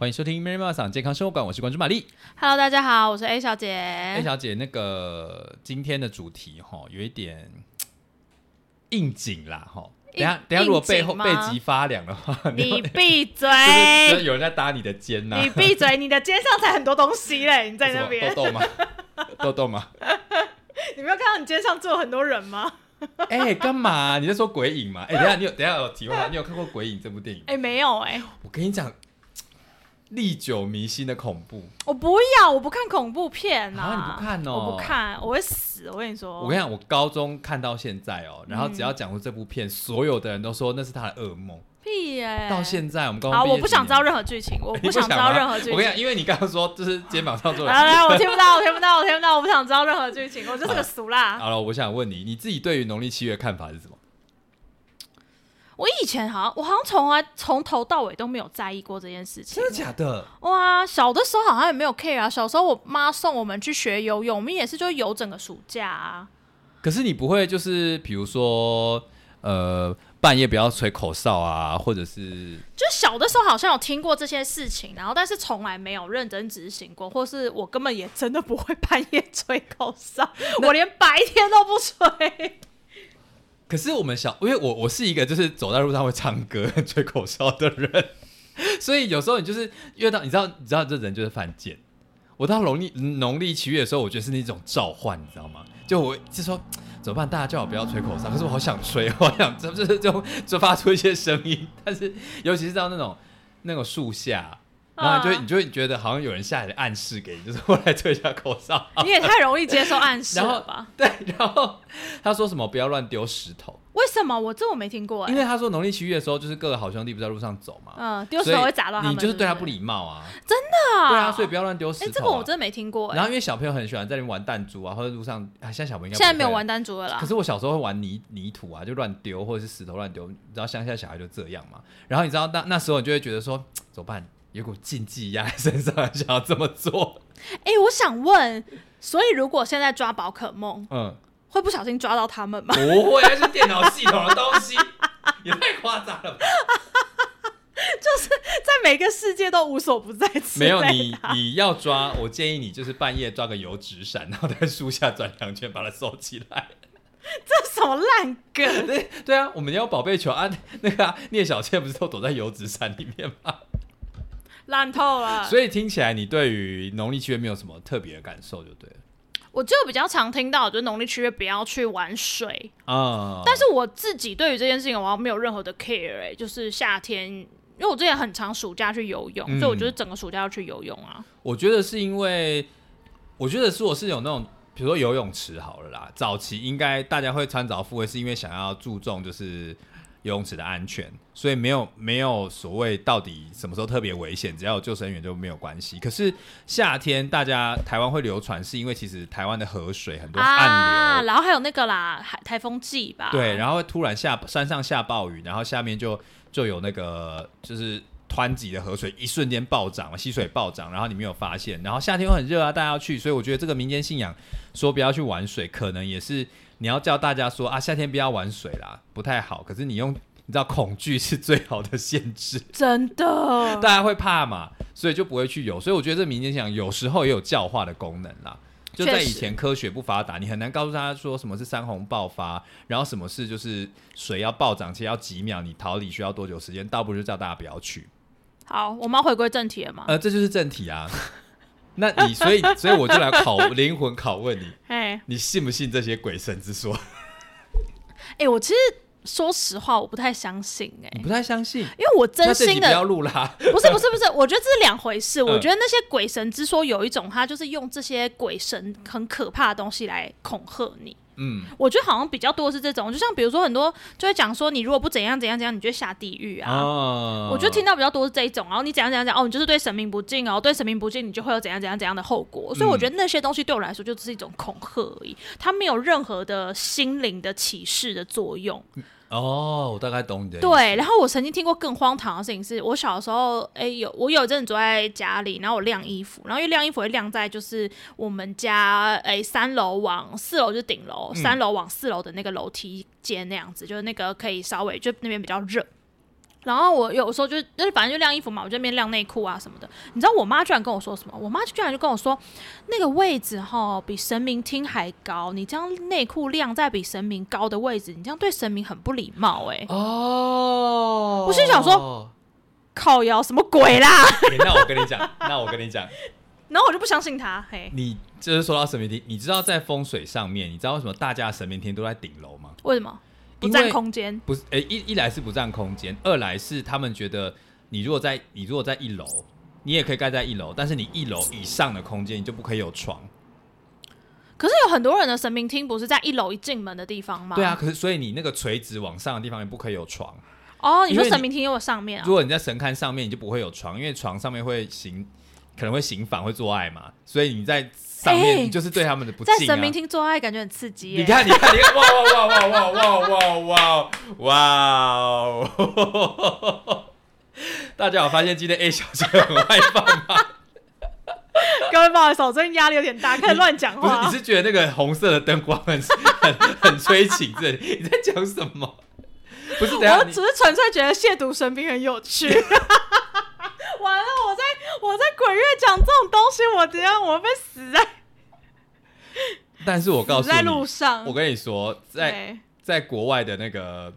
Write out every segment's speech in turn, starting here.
欢迎收听 Mary 妈桑健康生活馆，我是关注玛丽。Hello，大家好，我是 A 小姐。A 小姐，那个今天的主题哈，有一点应景啦哈。等一下等下，如果背后背脊发凉的话，你闭嘴！有人在搭你的肩呐、你闭嘴！你的肩上才很多东西嘞，你在那边什么，痘痘吗？痘痘吗？你没有看到你肩上坐很多人吗？哎、干嘛？你在说鬼影吗？哎、等一下你有等一下有题外话，你有看过《鬼影》这部电影吗？哎、没有哎、我跟你讲，历久弥新的恐怖。我不要，我不看恐怖片啊你不看哦我不看，我会死。我跟你说，我跟你讲，我高中看到现在哦，然后嗯只要讲出这部片，所有的人都说那是他的噩梦。屁耶、到现在我们高中我不想知道任何剧情，我不想知道任何剧情。我跟你讲，因为你刚刚说就是肩膀上做的。来来，我听不到，我听不到，我听不到，我不想知道任何剧情，我就是个俗辣。好了，我想问你，你自己对于农历七月看法是什么？我以前好像，我好像从来从头到尾都没有在意过这件事情真。的假的？哇，小的时候好像也没有 care 啊。小时候我妈送我们去学游泳，我们也是就游整个暑假啊。可是你不会就是比如说呃半夜不要吹口哨啊，或者是就小的时候好像有听过这些事情，然后但是从来没有认真执行过，或是我根本也真的不会半夜吹口哨，我连白天都不吹。可是我们小，因为我我是一个就是走在路上会唱歌、吹口哨的人，所以有时候你就是遇到，你知道，你知道这人就是犯贱。我到农历农历七月的时候，我觉得是那种召唤，你知道吗？就我就说怎么办？大家叫我不要吹口哨，可是我好想吹，我好想就是就就发出一些声音，但是尤其是到那种那种树下，然后你就你就会觉得好像有人下来的暗示给你，就是过来吹一下口哨。你也太容易接受暗示了吧？对，然后他说什么不要乱丢石头。为什么我这我没听过、欸？因为他说农历七月的时候，就是各个好兄弟不在路上走嘛，嗯，丢石头会砸到他们，你就是对他不礼貌啊，真的对啊，所以不要乱丢石哎、头、啊。这个我真的没听过、欸。然后因为小朋友很喜欢在那边玩弹珠啊，或者路上，啊，现在小朋友应该现在没有玩弹珠了啦。可是我小时候会玩泥泥土啊，就乱丢或者是石头乱丢，你知道乡下小孩就这样嘛。然后你知道那那时候你就会觉得说 怎么办？有股禁忌压在身上，想要这么做。哎、我想问，所以如果现在抓宝可梦，嗯，会不小心抓到他们吗？不会，那是电脑系统的东西，也太夸张了吧？就是在每个世界都无所不在没有你，你要抓，我建议你就是半夜抓个油纸伞，然后在树下转两圈，把它收起来。这什么烂梗？对对啊，我们要宝贝球啊，那个、啊、聂小倩不是都躲在油纸伞里面吗？烂透了。所以听起来你对于农历七月没有什么特别的感受，就对了我就比较常听到，就是农历七月不要去玩水。啊。但是我自己对于这件事情，我没有任何的 care 哎、就是夏天，因为我之前很长暑假去游泳，嗯所以我觉得整个暑假要去游泳啊。我觉得是因为，我觉得是我是有那种，比如说游泳池好了啦，早期应该大家会穿着复位，是因为想要注重就是游泳池的安全，所以没有没有所谓到底什么时候特别危险，只要有救生员就没有关系。可是夏天大家台湾会流传，是因为其实台湾的河水很多暗流。啊，然后还有那个啦，海台风季吧。对，然后会突然下山上下暴雨，然后下面就就有那个就是湍急的河水，一瞬间暴涨，溪水暴涨，然后你没有发现，然后夏天又很热啊，大家要去，所以我觉得这个民间信仰说不要去玩水，可能也是你要叫大家说啊，夏天不要玩水啦，不太好。可是你用你知道恐惧是最好的限制，真的。大家会怕嘛，所以就不会去游。所以我觉得这民间信仰有时候也有教化的功能啦。就在以前科学不发达，你很难告诉大家说什么是山洪爆发，然后什么是就是水要暴涨，其实要几秒，你逃离需要多久时间，倒不如就叫大家不要去。好，我们要回归正题了吗？呃，这就是正题啊。那你所以所以我就来考 灵魂拷问你，哎你信不信这些鬼神之说？哎、我其实说实话，我不太相信哎、你不太相信？因为我真心不要的录啦。不是不是不是，我觉得这是两回事。我嗯觉得那些鬼神之说有一种，他就是用这些鬼神很可怕的东西来恐吓你。嗯，我觉得好像比较多是这种，就像比如说很多就会讲说，你如果不怎样怎样怎样，你就会下地狱啊。哦我就听到比较多是这一种，然后你怎样怎样讲，哦，你就是对神明不敬哦，对神明不敬，你就会有怎样怎样怎样的后果。所以我觉得那些东西对我来说就只是一种恐吓而已，它没有任何的心灵的启示的作用。哦，我大概懂你的。对，然后我曾经听过更荒唐的事情是，我小时候，哎，有我有一阵子坐在家里，然后我晾衣服，然后因为晾衣服会晾在就是我们家，哎，三楼往四楼就顶楼，三楼往四楼的那个楼梯间那样子，就是那个可以稍微就那边比较热。然后我有时候就就是反正就晾衣服嘛，我就那边晾内裤啊什么的。你知道我妈居然跟我说什么？我妈居然就跟我说，那个位置哈比神明厅还高，你这样内裤晾在比神明高的位置，你这样对神明很不礼貌哎、哦，我心想说，靠腰什么鬼啦？欸那我跟你讲，那我跟你讲，然后我就不相信他，嘿，你就是说到神明厅，你知道在风水上面，你知道为什么大家的神明厅都在顶楼吗？为什么不占空间？不是，诶、一一来是不占空间，二来是他们觉得你如果在你如果在一楼，你也可以盖在一楼，但是你一楼以上的空间你就不可以有床。可是有很多人的神明厅不是在一楼一进门的地方吗？对啊，。可是所以你那个垂直往上的地方也不可以有床。哦，你说神明厅又有上面啊如？果你在神龛上面，你就不会有床，因为床上面会行可能会行反会做爱嘛，所以你在上面、欸你就是对他们的不敬啊。在神明厅做爱感觉很刺激耶。你看，你看，你看，哇哇哇哇哇哇哇哇哇！大家有发现今天 A 小姐很外放吗？各位不好意思，我最近压力有点大，开始乱讲不是，话你。是觉得那个红色的灯光很很很催情？这里你在讲什么？不是，等下你我只是纯粹觉得亵渎神明很有趣。讲这种东西，我怎样？我会被死在但是我告诉你在路，上。我跟你说，在在国外的那个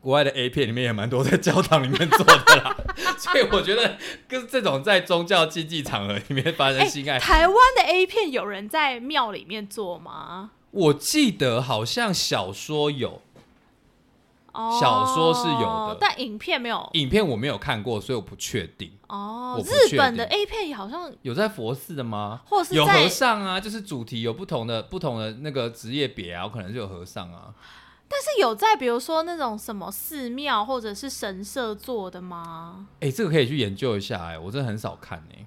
国外的 A 片里面也蛮多在教堂里面做的啦，所以我觉得跟这种在宗教竞技场合里面发生性爱，台湾的 A 片有人在庙里面做吗？我记得好像小说有，哦，小说是有的但影片没有。影片我没有看过，所以我不确定。哦日本的 A 片好像有在佛寺的吗？或是有和尚啊，就是主题有不同的不同的那个职业别啊，我可能就有和尚啊。但是有在比如说那种什么寺庙或者是神社做的吗？哎、这个可以去研究一下哎、我真的很少看哎、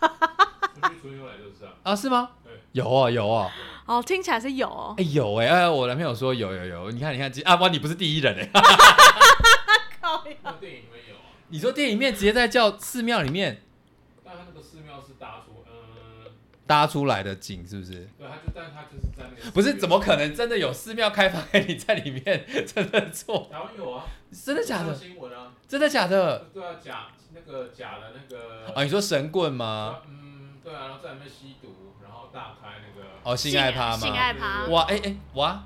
出去春游来就是啊，啊，是吗对？有啊有啊，哦，听起来是有哦哎、。有哎、哎，我男朋友说有有有，你看你看，啊哇，你不是第一人哎、靠呀那电影里面有啊，你说电影里面直接在叫寺庙里面但他那个寺庙是搭出，嗯，搭出来的景是不是？对，他就但他就是在那个不是，怎么可能真的有寺庙开放给 你在里面真的做？台湾有啊？真的假的？新闻啊，真的假的？对啊，假那个假的那个啊，你说神棍吗？啊嗯，对啊，然后在里面吸毒，大开那个，哦，性爱趴性吗？爱趴。哇，哎、哎、哇，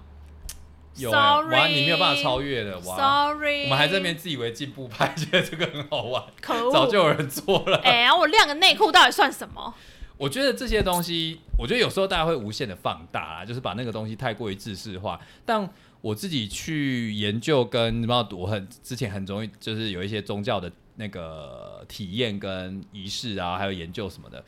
有哇，你没有办法超越的哇。Sorry，我们还在那边自以为进步派，觉得这个很好玩，可恶，早就有人做了。哎、然后我晾个内裤到底算什么？我觉得这些东西，我觉得有时候大家会无限的放大啦，就是把那个东西太过于制式化。但我自己去研究跟，不知道我很之前很容易就是有一些宗教的那个体验跟仪式啊，还有研究什么的。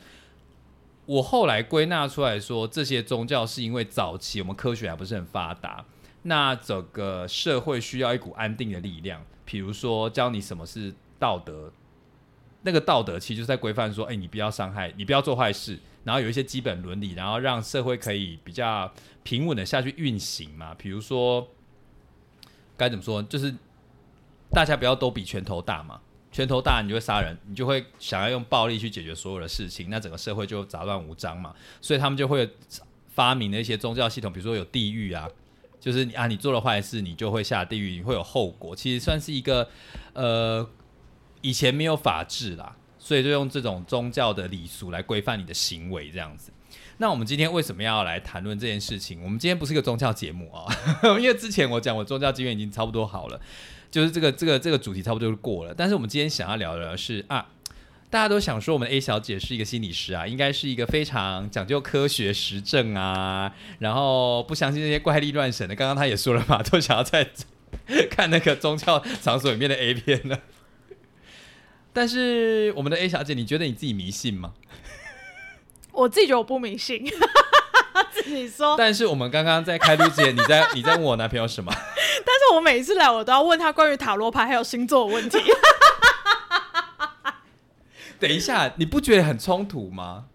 我后来归纳出来说，这些宗教是因为早期我们科学还不是很发达，那整个社会需要一股安定的力量，比如说教你什么是道德，那个道德其实就是在规范说，哎、你不要伤害，你不要做坏事，然后有一些基本伦理，然后让社会可以比较平稳的下去运行嘛。比如说，该怎么说，就是大家不要都比拳头大嘛。拳头大，你就会杀人，你就会想要用暴力去解决所有的事情，那整个社会就杂乱无章嘛。所以他们就会发明了一些宗教系统，比如说有地狱啊，就是啊，你做了坏事，你就会下地狱，你会有后果。其实算是一个呃，以前没有法治啦，所以就用这种宗教的礼俗来规范你的行为，这样子。那我们今天为什么要来谈论这件事情？我们今天不是一个宗教节目啊，因为之前我讲我宗教经验已经差不多好了，就是这个这个这个主题差不多就过了。但是我们今天想要聊的是啊，大家都想说我们的 A 小姐是一个心理师啊，应该是一个非常讲究科学实证啊，然后不相信那些怪力乱神的。刚刚她也说了嘛，都想要在 看那个宗教场所里面的 A 片呢。但是我们的 A 小姐，你觉得你自己迷信吗？我自己觉得我不迷信，自己说。但是我们刚刚在开录之前，你在你在问我男朋友什么？但是我每次来，我都要问他关于塔罗牌还有星座的问题。等一下，你不觉得很冲突吗？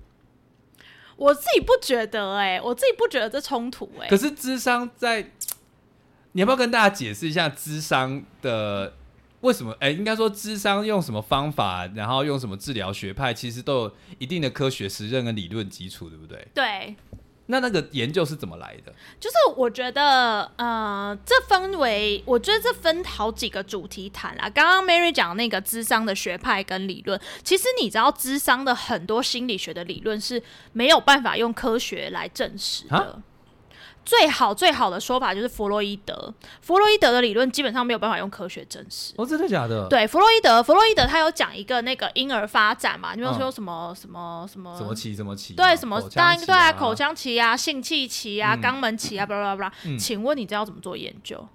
我自己不觉得、哎，我自己不觉得这冲突、哎可，是智商在，你要不要跟大家解释一下智商的为什么？哎、应该说智商用什么方法，然后用什么治疗学派，其实都有一定的科学实证跟理论基础，对不对？对，那那个研究是怎么来的？就是我觉得，呃，这分为，我觉得这分好几个主题谈啦。刚刚 Mary 讲那个智商的学派跟理论，其实你知道，智商的很多心理学的理论是没有办法用科学来证实的啊。最好最好的说法就是弗洛伊德，弗洛伊德的理论基本上没有办法用科学证实。哦，真的假的？，对，弗洛伊德，弗洛伊德他有讲一个那个婴儿发展嘛，你有嗯说什么、什么什么什么期什么期？对，什么当然对啊，啊口腔期啊、性器期啊、嗯肛门期啊，巴拉巴拉请问你这要怎么做研究？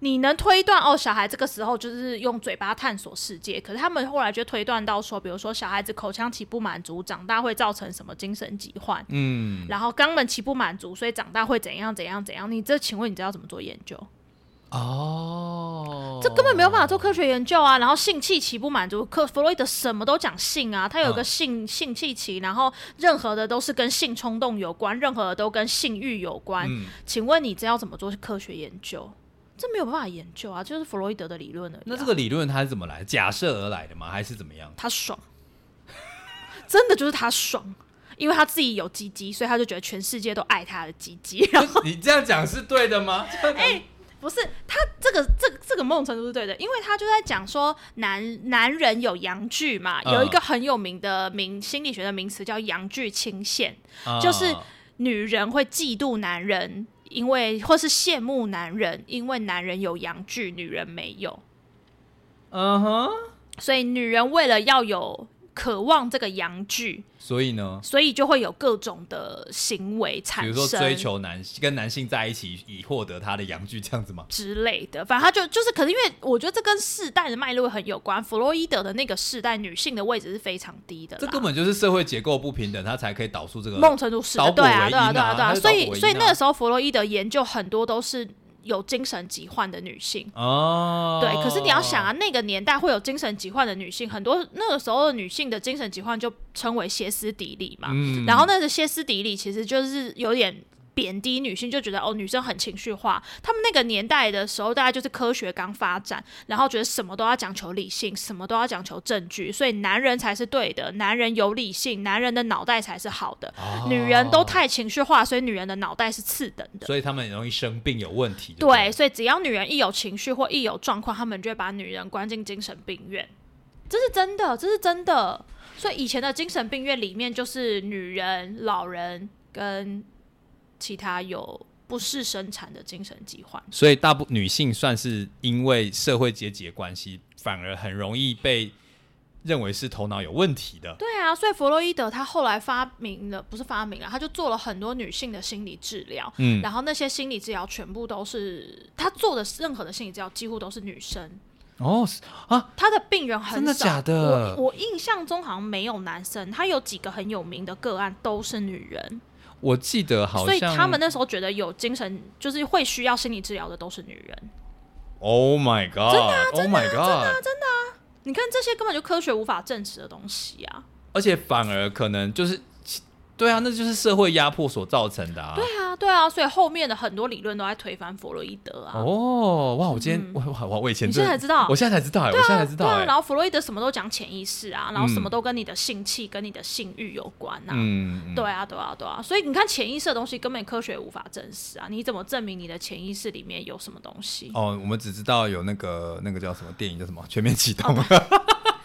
你能推断哦，小孩这个时候就是用嘴巴探索世界，可是他们后来就推断到说，比如说小孩子口腔期不满足，长大会造成什么精神疾患，嗯，然后肛门期不满足，所以长大会怎样怎样怎样。你这请问你知道怎么做研究？哦，这根本没有办法做科学研究啊！然后性器期不满足，克弗洛伊德什么都讲性啊，他有个嗯性、性器期，然后任何的都是跟性冲动有关，任何的都跟性欲有关。嗯，请问你知道怎么做科学研究？这没有办法研究啊，就是弗洛伊德的理论而已啊、那这个理论它是怎么来？假设而来的吗？还是怎么样？他爽，真的就是他爽，因为他自己有鸡鸡，所以他就觉得全世界都爱他的鸡鸡。然 后你这样讲是对的吗？哎，不是他这个这个这个某种程度是对的，因为他就在讲说男男人有阳具嘛，嗯有一个很有名的名心理学的名词叫阳具倾陷，啊就是女人会嫉妒男人，因为或是羡慕男人，因为男人有阳具，女人没有，嗯哼，所以女人为了要有渴望这个阳具，所以呢，所以就会有各种的行为产生，比如说追求男跟男性在一起以获得他的阳具这样子吗？之类的，反正他就就是，可是因为我觉得这跟世代的脉络很有关。弗洛伊德的那个世代，女性的位置是非常低的啦，这根本就是社会结构不平等，他才可以导出这个某种程度是的，导果对啊，对啊，对啊，对啊。所以，所以那个时候弗洛伊德研究很多都是有精神疾患的女性。哦，对，可是你要想啊，那个年代会有精神疾患的女性，很多那个时候的女性的精神疾患就称为歇斯底里嘛。嗯然后那个歇斯底里其实就是有点贬低女性，就觉得哦女生很情绪化。他们那个年代的时候，大概就是科学刚发展，然后觉得什么都要讲求理性，什么都要讲求证据，所以男人才是对的，男人有理性，男人的脑袋才是好的。哦女人都太情绪化，所以女人的脑袋是次等的。所以他们很容易生病，有问题。对，，所以只要女人一有情绪或一有状况，他们就会把女人关进精神病院。这是真的，这是真的。所以以前的精神病院里面，就是女人、老人跟其他有不适生产的精神疾患。所以大部女性算是因为社会阶级的关系，反而很容易被认为是头脑有问题的。对啊，所以弗洛伊德他后来发明了，不是发明了，他就做了很多女性的心理治疗。嗯，然后那些心理治疗全部都是他做的任何的心理治疗，几乎都是女生。哦啊，他的病人很少，真的假的我我印象中好像没有男生，他有几个很有名的个案都是女人，我记得好像所以他们那时候觉得有精神就是会需要心理治疗的都是女人。，Oh my god！真的、啊、，Oh my God，你看这些根本就科学无法证实的东西啊！而且反而可能就是，对啊，那就是社会压迫所造成的啊。对啊，对啊，所以后面的很多理论都在推翻弗洛伊德啊。哦，哇！我今天、我我我以前你现在才知道我现在才知道哎、我现在才知道对啊，哎、然后弗洛伊德什么都讲潜意识啊，然后什么嗯都跟你的性器、跟你的性欲有关啊。嗯，嗯对啊，对啊，对啊，所以你看潜意识的东西根本科学无法证实啊！你怎么证明你的潜意识里面有什么东西？哦，我们只知道有那个那个叫什么电影叫什么《全面启动》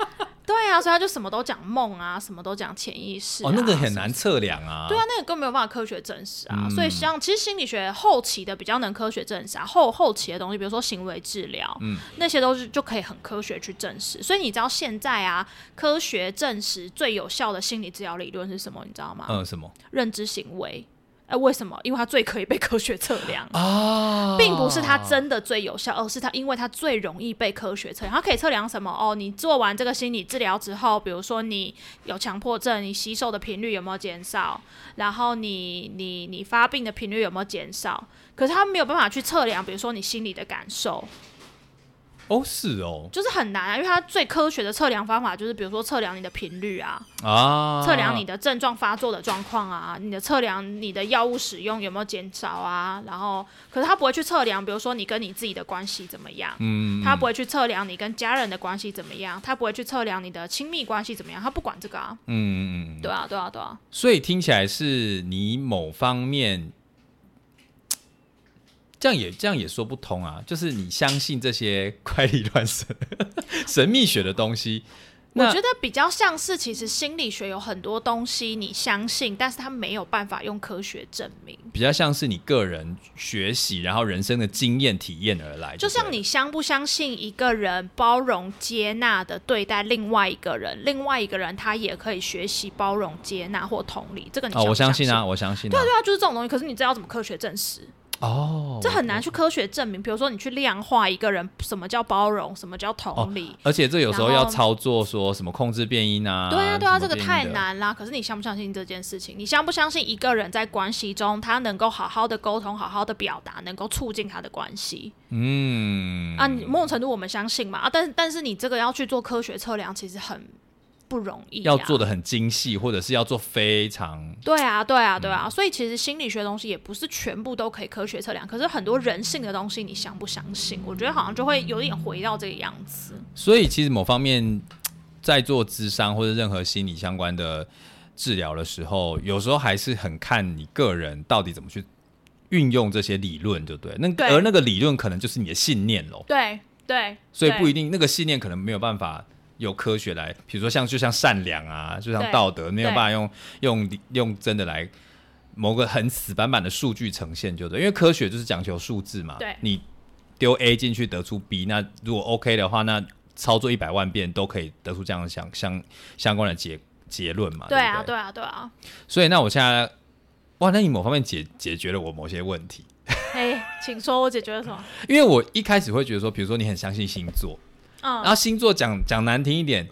对啊，所以他就什么都讲梦啊，什么都讲潜意识、啊。哦，那个很难测量啊。对啊，那个根本没有办法科学证实啊。嗯所以像其实心理学后期的比较能科学证实啊，后后期的东西，比如说行为治疗，嗯那些都是就可以很科学去证实。所以你知道现在啊，科学证实最有效的心理治疗理论是什么？你知道吗？嗯，什么认知行为。哎、为什么？因为它最可以被科学测量。啊？并不是它真的最有效，而是它因为它最容易被科学测量。它可以测量什么？哦，你做完这个心理治疗之后，比如说你有强迫症，你吸收的频率有没有减少？然后你你你发病的频率有没有减少？可是它没有办法去测量，比如说你心里的感受。哦，是哦，就是很难啊，因为它最科学的测量方法就是，比如说测量你的频率啊，啊，测量你的症状发作的状况啊，你的测量你的药物使用有没有减少啊，然后可是他不会去测量，比如说你跟你自己的关系怎么样，嗯，他不会去测量你跟家人的关系怎么样，他不会去测量你的亲密关系怎么样，他不管这个啊，嗯嗯嗯，对啊，对啊，对啊，所以听起来是你某方面，这样也这样也说不通啊。就是你相信这些 怪力乱神、神秘学的东西，我觉得比较像是，其实心理学有很多东西你相信，但是他没有办法用科学证明。比较像是你个人学习，然后人生的经验体验而来。就像你相不相信一个人包容接纳的对待另外一个人，另外一个人他也可以学习包容接纳或同理，这个你我相信啊，我相信、啊。对啊，对啊，就是这种东西。可是你知道怎么科学证实？哦，这很难去科学证明。比如说，你去量化一个人，什么叫包容，什么叫同理？而且这有时候要操作，说什么控制变音啊？对啊，对啊，什这个太。难啦。可是你相不相信这件事情？你相不相信一个人在关系中，他能够好好的沟通，好好的表达，能够促进他的关系？嗯啊，某种程度我们相信嘛啊，但是但是你这个要去做科学测量，其实很不容易、啊，要做的很精细，或者是要做非常对啊，对啊，对嗯啊，所以其实心理学的东西也不是全部都可以科学测量，可是很多人性的东西，你相不相信？我觉得好像就会有点回到这个样子。所以其实某方面在做智商或者任何心理相关的治疗的时候，有时候还是很看你个人到底怎么去运用这些理论，对不对？那对而那个理论可能就是你的信念喽，对对，所以不一定定那个信念可能没有办法。有科学来，比如说像就像善良啊，就像道德，没有办法用用用真的来某个很死板板的数据呈现，就对，因为科学就是讲求数字嘛。对你丢 A 进去得出 B，那如果 OK 的话，那操作一百万遍都可以得出这样的相相相关的结结论嘛？对啊，不对啊，对啊。所以那我现在，哇，那你某方面解解决了我某些问题，哎，请说，我解决了什么？因为我一开始会觉得说，比如说你很相信星座，然，后星座讲讲难听一点。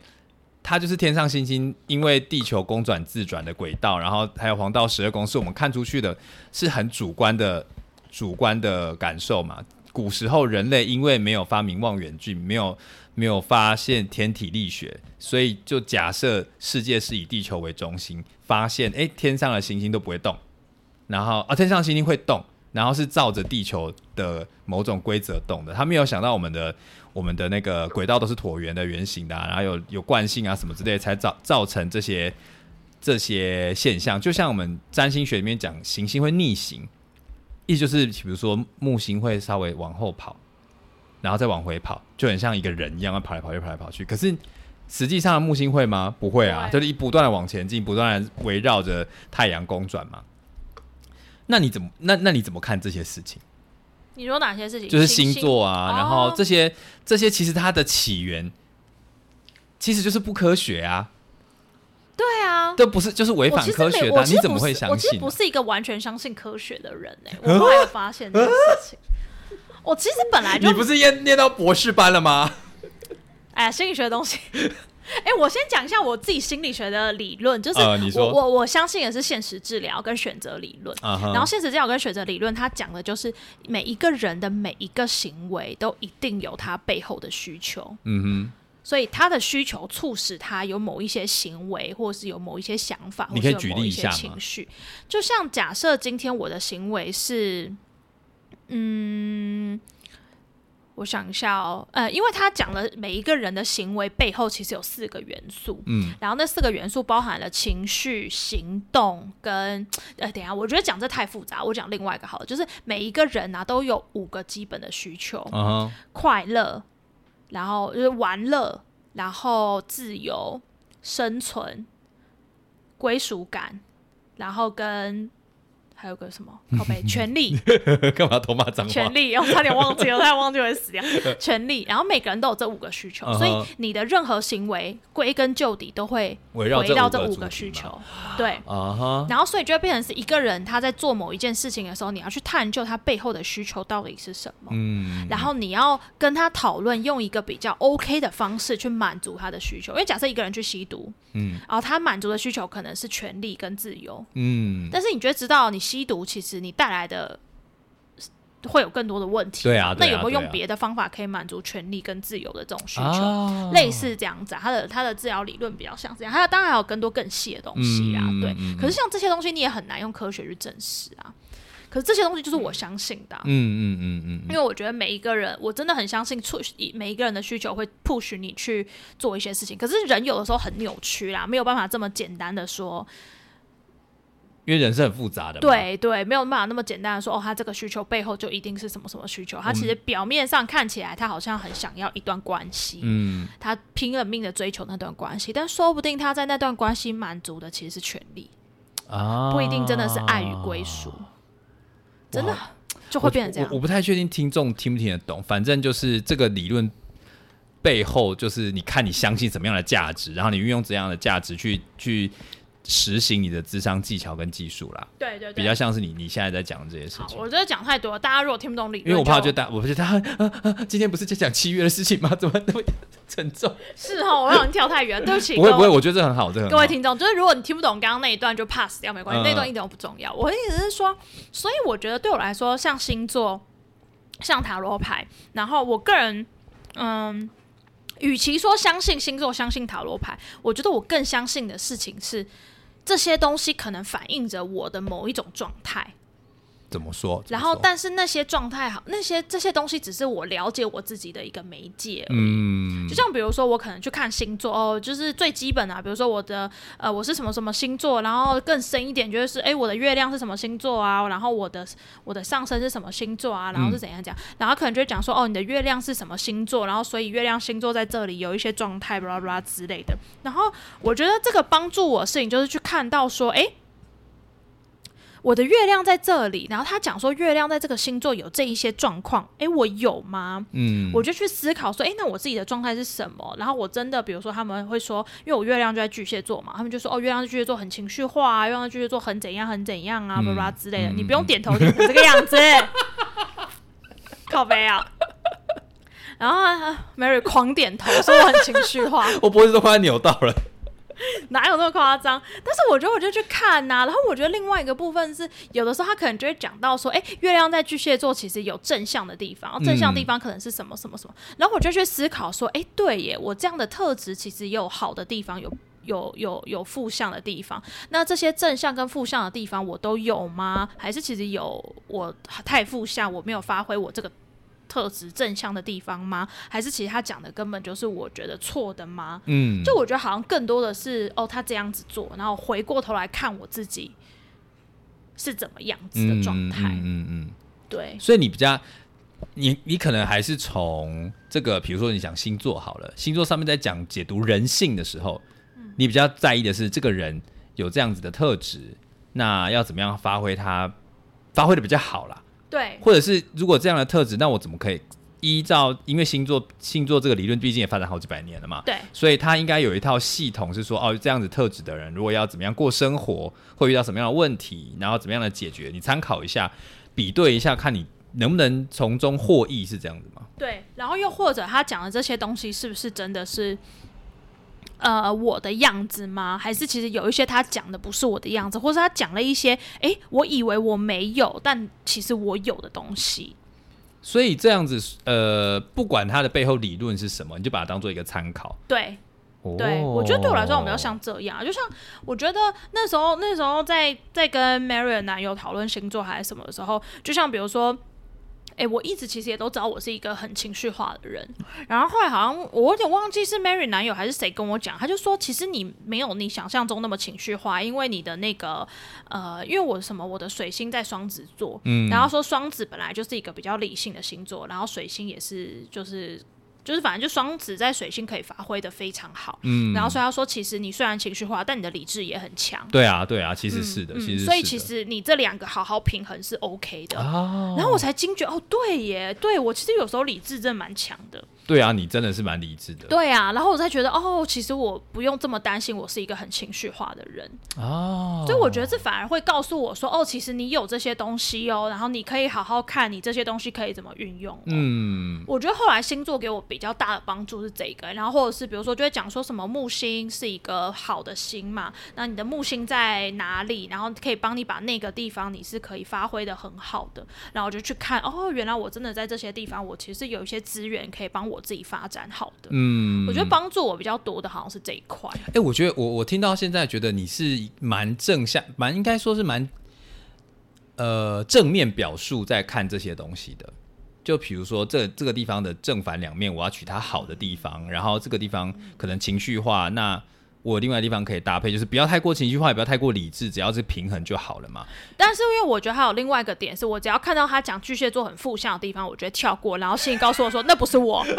它就是天上星星，因为地球公转自转的轨道，然后还有黄道十二宫，是我们看出去的，是很主观的主观的感受嘛。古时候人类因为没有发明望远镜，没有没有发现天体力学，所以就假设世界是以地球为中心，发现诶天上的星星都不会动，然后啊天上的星星会动，然后是照着地球的某种规则动的。他没有想到我们的我们的那个轨道都是椭圆的、圆形的、啊，然后有有惯性啊什么之类，才造造成这些这些现象。就像我们占星学里面讲，行星会逆行，意思就是比如说木星会稍微往后跑，然后再往回跑，就很像一个人一样，跑来跑去，跑来跑去。可是实际上木星会吗？不会啊，就是一不断的往前进，不断的围绕着太阳公转嘛。那你怎么那那你怎么看这些事情？你说哪些事情？就是星座啊，哦然后这些这些其实它的起源其实就是不科学啊，对啊，这不是就是违反科学的你怎么会是我其实相信呢、不是一个完全相信科学的人呢、我后来有发现这个事情。我其实本来就你不是念念到博士班了吗？哎呀，心理学的东西。哎、我先讲一下我自己心理学的理论，就是我、我我相信也是现实治疗跟选择理论。然后现实治疗跟选择理论，它讲的就是每一个人的每一个行为都一定有他背后的需求，嗯哼所以他的需求促使他有某一些行为，或是有某一些想法，或你可以举是有某一些例一下吗情绪。就像假设今天我的行为是，嗯，我想一下哦，呃，因为他讲了每一个人的行为背后其实有四个元素，嗯。然后那四个元素包含了情绪、行动跟 呃，等一下，我觉得讲这太复杂，我讲另外一个好了，就是每一个人啊都有五个基本的需求：嗯，啊，快乐，然后就是玩乐，然后自由、生存、归属感，然后跟还有个什么？靠背 权利，干嘛偷骂脏话权？利，我差点忘记了，差点忘记会死掉。权利，然后每个人都有这五个需求，所以你的任何行为归根究底都会围绕这这五个需求，对。然后，所以就会变成是一个人他在做某一件事情的时候，你要去探究他背后的需求到底是什么，嗯，然后你要跟他讨论，用一个比较 OK 的方式去满足他的需求。因为假设一个人去吸毒，嗯然后他满足的需求可能是权利跟自由，嗯，但是你就会知道，你吸毒其实你带来的会有更多的问题。对啊对啊那有没有用别的方法可以满足权利跟自由的这种需求？啊类似这样子、啊，他的他的治疗理论比较像这样，还有当然还有更多更细的东西啊，对。可是像这些东西，你也很难用科学去证实啊。可是这些东西就是我相信的啊、嗯嗯嗯嗯因为我觉得每一个人，我真的很相信促每一个人的需求会 push 你去做一些事情。可是人有的时候很扭曲啦，没有办法这么简单的说，因为人是很复杂的嘛。对对，没有办法那么简单的说，哦，他这个需求背后就一定是什么什么需求。他其实表面上看起来，他好像很想要一段关系，嗯，他拼了命的追求那段关系，但说不定他在那段关系满足的其实是权利，啊，不一定真的是爱与归属，真的就会变成这样。我不太确定听众听不听得懂，反正就是这个理论背后，就是你看你相信什么样的价值，然后你运用怎样的价值去去实行你的智商技巧跟技术啦，对对对，比较像是你你现在在讲的这些事，情。我觉得讲太多了，大家如果听不懂理论，因为我怕就大，我觉得他、啊啊、今天不是在讲七月的事情吗？怎么那么沉重？是哦，我让你跳太远，对不起，不会不会，我觉得这很好，这很好各位听众，就是如果你听不懂刚刚那一段，就 pass 掉没关系，嗯那段一点都不重要。我的意思是说，所以我觉得对我来说，像星座、像塔罗牌，然后我个人，嗯，与其说相信星座、相信塔罗牌，我觉得我更相信的事情是。这些东西可能反映着我的某一种状态，怎么说？然后但是那些状态好，那些这些东西只是我了解我自己的一个媒介。嗯就像比如说，我可能去看星座哦，就是最基本的、啊，比如说我的呃，我是什么什么星座，然后更深一点就是，哎，我的月亮是什么星座啊，然后我的我的上升是什么星座啊，然后是怎样讲，然后可能就会讲说，哦，你的月亮是什么星座，然后所以月亮星座在这里有一些状态，巴拉巴拉之类的。然后我觉得这个帮助我的事情就是去看到说，哎。我的月亮在这里，然后他讲说月亮在这个星座有这一些状况，哎，我有吗？嗯，我就去思考说，哎，那我自己的状态是什么？然后我真的，比如说他们会说，因为我月亮就在巨蟹座嘛，他们就说，哦，月亮在巨蟹座很情绪化啊，月亮在巨蟹座很怎样很怎样啊，嗯巴拉之类的。嗯你不用点头点成这个样子，靠背啊。然后啊 Mary 狂点头，说我很情绪化。我脖子都快要扭到了。哪有那么夸张？但是我觉得我就去看呐、然后我觉得另外一个部分是，有的时候他可能就会讲到说，哎、月亮在巨蟹座其实有正向的地方，然后正向的地方可能是什么什么什么，然后我就去思考说，哎、对耶，我这样的特质其实也有好的地方，有。有有有负向的地方，那这些正向跟负向的地方我都有吗？还是其实有我太负向，我没有发挥我这个特质正向的地方吗？还是其实他讲的根本就是我觉得错的吗？嗯，就我觉得好像更多的是哦，他这样子做，然后回过头来看我自己是怎么样子的状态。嗯嗯嗯嗯对，所以你比较，你你可能还是从这个，比如说你讲星座好了，星座上面在讲解读人性的时候，你比较在意的是这个人有这样子的特质，那要怎么样发挥他发挥的比较好啦？对，或者是如果这样的特质，那我怎么可以依照？因为星座星座这个理论毕竟也发展好几百年了嘛，对，所以他应该有一套系统，是说哦，这样子特质的人，如果要怎么样过生活，会遇到什么样的问题，然后怎么样的解决，你参考一下，比对一下，看你能不能从中获益，是这样子吗？对，然后又或者他讲的这些东西是不是真的是？呃，我的样子吗？还是其实有一些他讲的不是我的样子，或是他讲了一些，诶，我以为我没有，但其实我有的东西。所以这样子，呃，不管他的背后理论是什么，你就把它当做一个参考。对，哦对，我觉得对我来说，我比较像这样，就像我觉得那时候那时候在在跟 Mary 的男友讨论星座还是什么的时候，就像比如说。哎、我一直其实也都知道我是一个很情绪化的人，然后后来好像我有点忘记是 Mary 男友还是谁跟我讲，他就说其实你没有你想象中那么情绪化，因为你的那个呃，因为我什么我的水星在双子座，嗯。然后说双子本来就是一个比较理性的星座，然后水星也是就是就是反正就双子在水星可以发挥的非常好，嗯，然后所以他说，其实你虽然情绪化，但你的理智也很强。对啊，对啊，其实是的，嗯其实是的所以其实你这两个好好平衡是 OK 的。啊，然后我才惊觉，哦，对耶，对我其实有时候理智真的蛮强的。对啊，你真的是蛮理智的。对啊，然后我才觉得哦，其实我不用这么担心，我是一个很情绪化的人。哦，所以我觉得这反而会告诉我说，哦，其实你有这些东西哦，然后你可以好好看你这些东西可以怎么运用、哦。嗯，我觉得后来星座给我比较大的帮助是这个，然后或者是比如说就会讲说什么木星是一个好的星嘛，那你的木星在哪里，然后可以帮你把那个地方你是可以发挥的很好的，然后我就去看哦，原来我真的在这些地方我其实有一些资源可以帮我自己发展好的。嗯，我觉得帮助我比较多的好像是这一块。哎、我觉得我我听到现在觉得你是蛮正向，蛮应该说是蛮呃正面表述在看这些东西的。就比如说这这个地方的正反两面，我要取它好的地方，然后这个地方可能情绪化，那我另外地方可以搭配，就是不要太过情绪化，也不要太过理智，只要是平衡就好了嘛。但是因为我觉得还有另外一个点是，我只要看到他讲巨蟹座很负向的地方，我觉得跳过，然后心里告诉我说那不是我。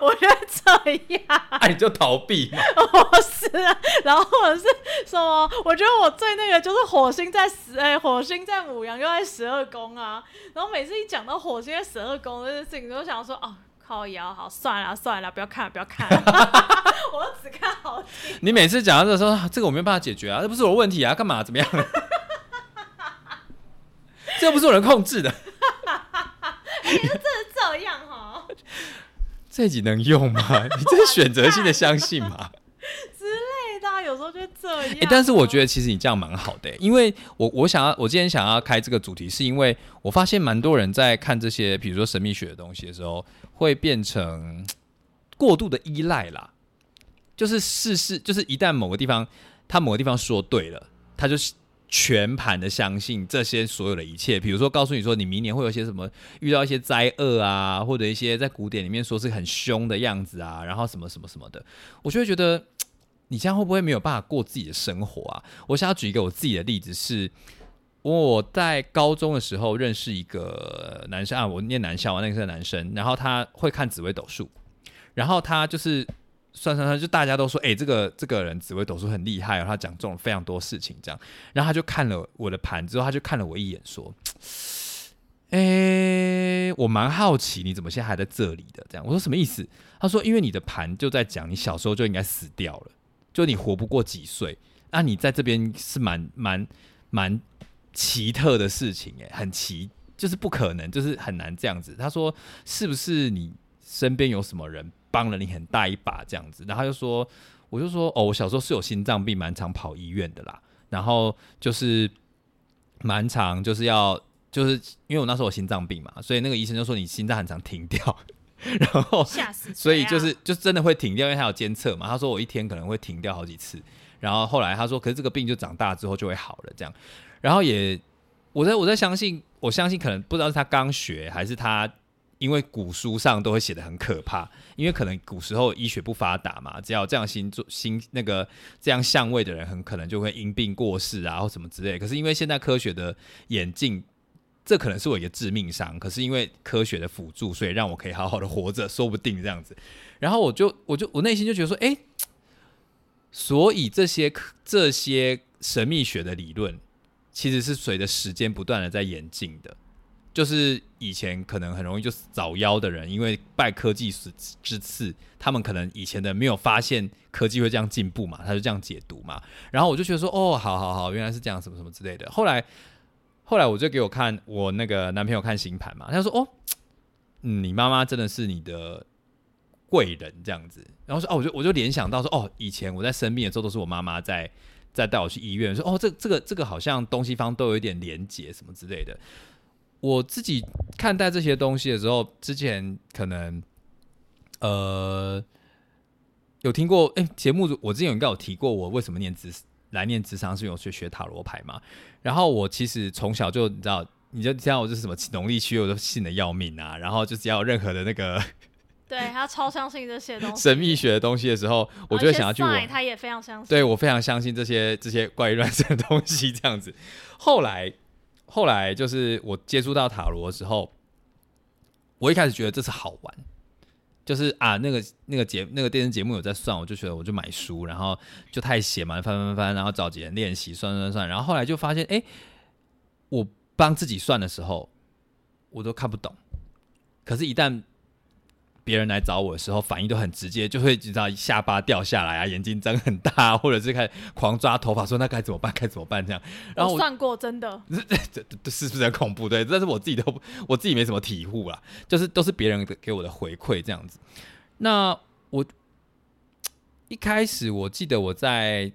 我觉得这样，哎、你就逃避嘛。我是啊，然后或者是什么？我觉得我最那个就是火星在十，哎、火星在母羊又在十二宫啊。然后每次一讲到火星在十二宫这件事情，都想说哦，靠腰，好算了算了，不要看了不要看了，我只看好听。你每次讲到这个时候，啊这个我没有办法解决啊，这不是我的问题啊，干嘛怎么样？这又不是我能控制的。这样哈这集能用吗？你这是选择性的相信嘛？有时候就会这样。哎、但是我觉得其实你这样蛮好的、因为我我想要我今天想要开这个主题，是因为我发现蛮多人在看这些比如说神秘学的东西的时候，会变成过度的依赖啦。就是事事，就是一旦某个地方他某个地方说对了，他就全盘的相信这些所有的一切。比如说告诉你说，你明年会有一些什么遇到一些灾厄啊，或者一些在古典里面说是很凶的样子啊，然后什么什么什么的，我就会觉得。你这样会不会没有办法过自己的生活啊？我想要举一个我自己的例子是，我在高中的时候认识一个男生啊，我念男校啊，那个是男生，然后他会看紫微斗数，然后他就是算算算，就大家都说，哎、这个这个人紫微斗数很厉害，他讲中了非常多事情，这样，然后他就看了我的盘之后，他就看了我一眼，说。哎、我蛮好奇你怎么现在还在这里的？这样，我说什么意思？他说，因为你的盘就在讲你小时候就应该死掉了，就你活不过几岁，那、你在这边是蛮蛮蛮奇特的事情，哎，很奇，就是不可能，就是很难这样子。他说，是不是你身边有什么人帮了你很大一把这样子？然后就说，我就说，哦，我小时候是有心脏病，蛮常跑医院的啦，然后就是蛮常就是要。就是因为我那时候有心脏病嘛，所以那个医生就说你心脏很常停掉，然后吓死啊！所以就是就真的会停掉，因为他有监测嘛。他说我一天可能会停掉好几次，然后后来他说，可是这个病就长大之后就会好了这样。然后也我在我在相信，我相信可能不知道是他刚学还是他因为古书上都会写的很可怕，因为可能古时候医学不发达嘛，只要这样星座星那个这样相位的人，很可能就会因病过世啊或什么之类。可是因为现在科学的演进。这可能是我一个致命伤，可是因为科学的辅助，所以让我可以好好的活着，说不定这样子。然后我就我就我内心就觉得说，哎，所以这些这些神秘学的理论，其实是随着时间不断的在演进的。就是以前可能很容易就早夭的人，因为拜科技之之赐，他们可能以前的没有发现科技会这样进步嘛，他就这样解读嘛。然后我就觉得说，哦，好好好，原来是这样，什么什么之类的。后来。后来我就给我看我那个男朋友看星盘嘛，他说哦，嗯，你妈妈真的是你的贵人这样子，然后说哦，我就我就联想到说哦，以前我在生病的时候都是我妈妈在在带我去医院，说哦，这这个这个好像东西方都有一点连结什么之类的。我自己看待这些东西的时候，之前可能呃有听过，哎、节目我之前应该有提过，我为什么念智来念职商是有去学塔罗牌嘛。然后我其实从小就你知道，你就知道我是什么农历七月我都信的要命啊。然后就只要有任何的那个 对他超相信这些东西，神秘学的东西的时候，我就会想要去而且我 sign 他也非常相信。对我非常相信这些这些怪异乱神的东西，这样子。后来后来就是我接触到塔罗的时候，我一开始觉得这是好玩，就是啊那个那个节那个电视节目有在算，我就觉得我就买书，然后就太写嘛，翻翻翻，然后找几人练习算算算，然后后来就发现，哎、我帮自己算的时候，我都看不懂。可是，一旦别人来找我的时候，反应都很直接，就会知道下巴掉下来啊，眼睛睁很大，或者是开始狂抓头发，说那该怎么办？该怎么办？这样，然后算过，真的，这这是不是很恐怖？对，但是我自己都我自己没什么体悟啦，就是都是别人给我的回馈这样子。那我一开始我记得我在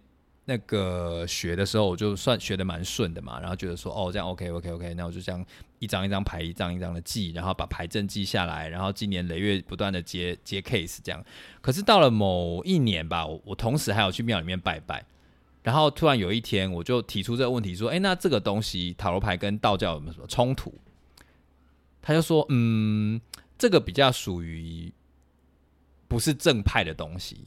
那个学的时候，我就算学的蛮顺的嘛，然后觉得说哦这样 OK OK OK，那我就这样一张一张牌一张一张的记，然后把牌阵记下来，然后今年累月不断的接接 case 这样。可是到了某一年吧，我我同时还有去庙里面拜拜。然后突然有一天，我就提出这个问题，说：“哎，那这个东西塔罗牌跟道教有没有什么冲突？”他就说：“嗯，这个比较属于不是正派的东西。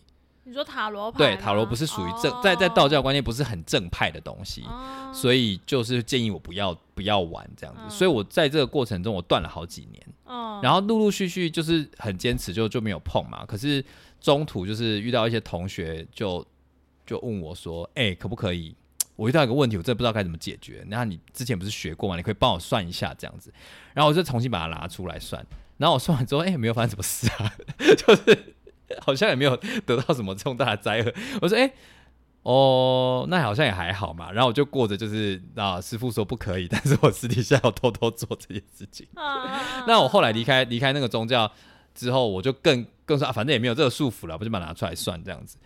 你说塔罗牌对，塔罗不是属于正，哦在在道教观念不是很正派的东西，哦所以就是建议我不要不要玩这样子。嗯所以我在这个过程中，我断了好几年。嗯然后陆陆续续就是很坚持就，就没有碰嘛。可是中途就是遇到一些同学就就问我说：“哎、可不可以？我遇到一个问题，我真的不知道该怎么解决。那你之前不是学过吗？你可以帮我算一下这样子。”然后我就重新把它拿出来算。然后我算完之后，哎、没有发生什么事啊，就是 好像也没有得到什么重大的灾厄。我说：“哎、哦，那好像也还好嘛。”然后我就过着就是啊，师傅说不可以，但是我私底下要偷偷做这件事情。啊那我后来离开离开那个宗教之后，我就更更说、啊，反正也没有这个束缚了，我就把它拿出来算这样子。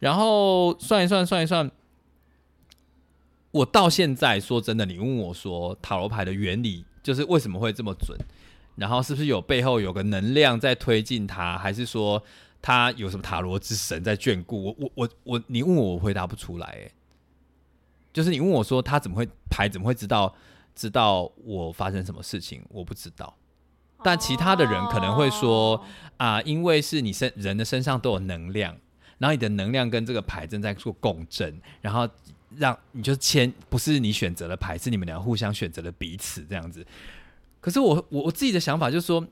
然后算一算，算一算，我到现在说真的，你问我说塔罗牌的原理就是为什么会这么准，然后是不是有背后有个能量在推进它，还是说它有什么塔罗之神在眷顾我？我我我，你问我，我回答不出来。哎，就是你问我说他怎么会牌怎么会知道知道我发生什么事情？我不知道。但其他的人可能会说哦啊，因为是你身人的身上都有能量，然后你的能量跟这个牌正在做共振，然后让你就签，不是你选择了牌，是你们俩互相选择了彼此这样子。可是我我我自己的想法就是说，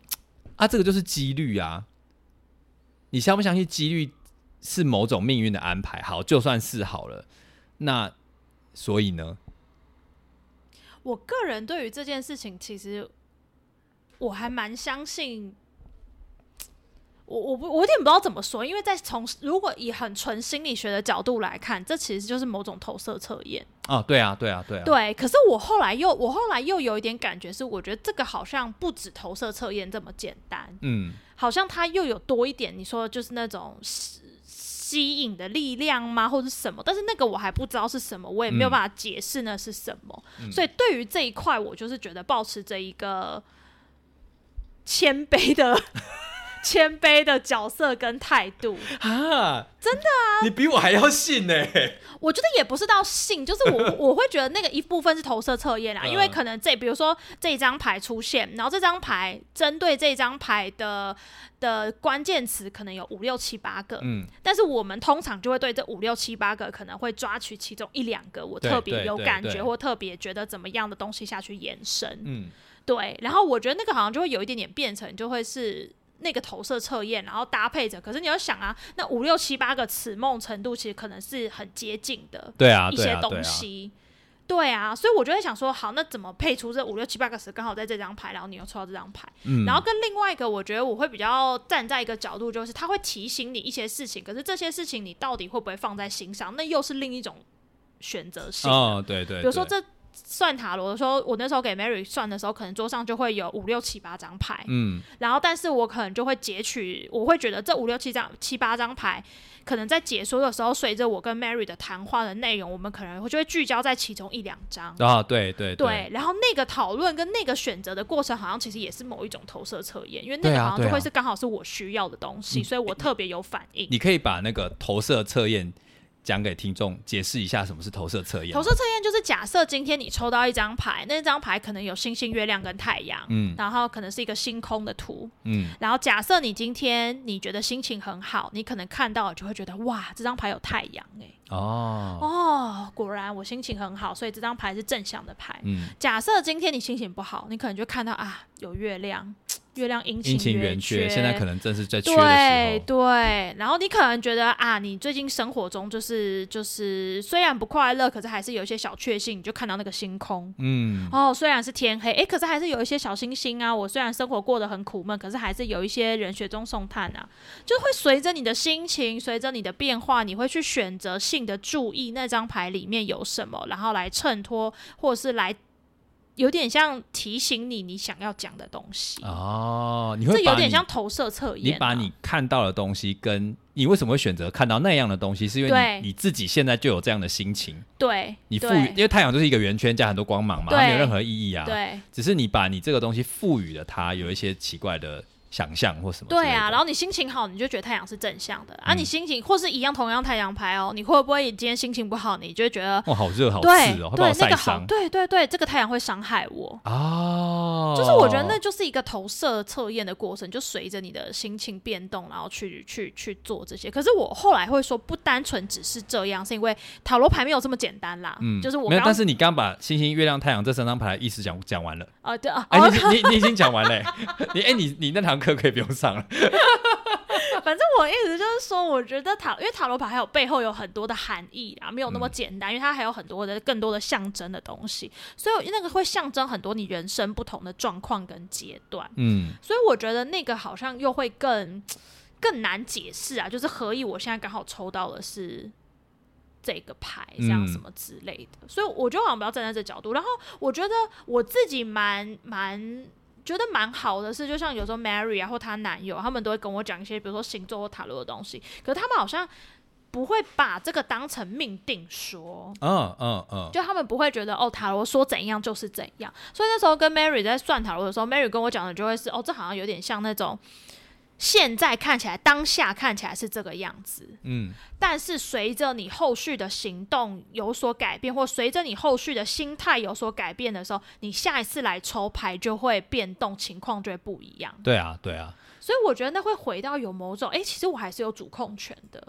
啊，这个就是几率啊，你相不相信几率是某种命运的安排？好，就算是好了，那所以呢？我个人对于这件事情，其实我还蛮相信。我我不我有点不知道怎么说，因为在从如果以很纯心理学的角度来看，这其实就是某种投射测验。啊，对啊，对啊，对啊，对，可是我后来又我后来又有一点感觉是，我觉得这个好像不止投射测验这么简单，嗯，好像它又有多一点，你说就是那种吸吸引的力量吗，或者是什么？但是那个我还不知道是什么，我也没有嗯办法解释那是什么。所以对于这一块，我就是觉得保持着一个谦卑的谦卑的角色跟态度。啊，真的啊，你比我还要信呢、我觉得也不是到信，就是我我会觉得那个一部分是投射测验啊，嗯。因为可能这比如说这张牌出现，然后这张牌针对这张牌的的关键词可能有五六七八个，嗯，但是我们通常就会对这五六七八个可能会抓取其中一两个我特别有感觉或特别觉得怎么样的东西下去延伸，嗯，对，然后我觉得那个好像就会有一点点变成就会是。那个投射测验，然后搭配着，可是你要想啊，那五六七八个此梦程度其实可能是很接近的，对啊，一些东啊，西。对啊，所以我就会想说，好，那怎么配出这五六七八个词，刚好在这张牌，然后你又抽到这张牌，嗯，然后跟另外一个，我觉得我会比较站在一个角度，就是他会提醒你一些事情，可是这些事情你到底会不会放在心上，那又是另一种选择性的。哦，对对，对，比如说这算塔罗的时候，我那时候给 Mary 算的时候，可能桌上就会有五六七八张牌，嗯，然后但是我可能就会截取，我会觉得这五六七张七八张牌，可能在解说的时候，随着我跟 Mary 的谈话的内容，我们可能会就会聚焦在其中一两张。啊，对对对，然后那个讨论跟那个选择的过程，好像其实也是某一种投射测验，因为那个好像就会是刚好是我需要的东西，你所以我特别有反应。你可以把那个投射测验讲给听众，解释一下什么是投射测验。投射测验就是假设今天你抽到一张牌，那张牌可能有星星、月亮跟太阳，嗯。然后可能是一个星空的图，嗯。然后假设你今天你觉得心情很好，你可能看到就会觉得哇，这张牌有太阳哎、哦，哦，果然我心情很好，所以这张牌是正向的牌。嗯。假设今天你心情不好，你可能就看到啊有月亮，月亮阴阴晴圆圆缺，现在可能正是在缺对的时候。对，然后你可能觉得啊，你最近生活中就是就是虽然不快乐，可是还是有一些小确幸，你就看到那个星空。嗯，哦，虽然是天黑，诶，可是还是有一些小星星啊。我虽然生活过得很苦闷，可是还是有一些人雪中送炭啊。就会随着你的心情，随着你的变化，你会去选择性的注意那张牌里面有什么，然后来衬托，或者是来有点像提醒你你想要讲的东西。哦，你会这有点像投射测验、啊。你把你看到的东西跟你为什么会选择看到那样的东西，是因为你你自己现在就有这样的心情，对你赋予，因为太阳就是一个圆圈加很多光芒嘛，它没有任何意义啊。对只是你把你这个东西赋予了它，有一些奇怪的想象或什么。对啊，然后你心情好，你就觉得太阳是正向的啊。嗯你心情或是一样同样太阳牌哦，你会不会今天心情不好，你就会觉得哇，好热好对对那个好，对对对，这个太阳会伤害我。哦。就是我觉得那就是一个投射测验的过程，就随着你的心情变动，然后去去去做这些。可是我后来会说，不单纯只是这样，是因为塔罗牌没有这么简单啦。嗯，就是我没有但是你刚把星星、月亮、太阳这三张牌的意思讲讲完了。啊对啊，你你已经讲完了、欸，你哎、你你那堂课可以不用上了。反正我意思就是说，我觉得塔，因为塔罗牌还有背后有很多的含义啊，没有那么嗯简单，因为它还有很多的更多的象征的东西，所以那个会象征很多你人生不同的状况跟阶段，嗯，所以我觉得那个好像又会更更难解释啊，就是何以我现在刚好抽到的是。这个牌，这样嗯什么之类的，所以我觉得好像不要站在这角度。然后我觉得我自己蛮蛮觉得蛮好的是，就像有时候 Mary 啊或她男友，他们都会跟我讲一些，比如说星座或塔罗的东西，可是他们好像不会把这个当成命定说。嗯嗯嗯，就他们不会觉得哦，塔罗说怎样就是怎样，所以那时候跟 Mary 在算塔罗的时候，Mary 跟我讲的就会是哦，这好像有点像那种现在看起来当下看起来是这个样子，嗯。但是随着你后续的行动有所改变，或随着你后续的心态有所改变的时候，你下一次来抽牌就会变动，情况就会不一样。对啊对啊，所以我觉得那会回到有某种，哎、其实我还是有主控权的，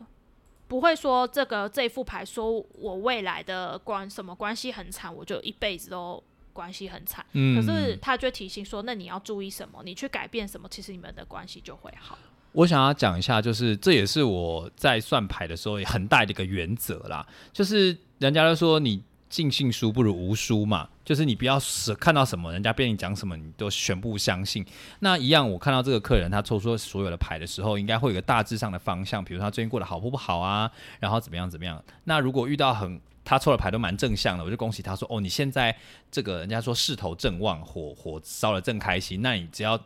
不会说这个这副牌说我未来的关什么关系很惨，我就一辈子都关系很惨。嗯，可是他就会提醒说，那你要注意什么？你去改变什么，其实你们的关系就会好。我想要讲一下，就是这也是我在算牌的时候很大的一个原则啦，就是人家都说你尽信书不如无书嘛，就是你不要是看到什么人家跟你讲什么，你都全部相信。那一样，我看到这个客人他抽出所有的牌的时候，应该会有个大致上的方向，比如他最近过得好或不好啊，然后怎么样怎么样。那如果遇到很他抽的牌都蛮正向的，我就恭喜他说：“哦，你现在这个人家说势头正旺，火火烧的正开心。那你只要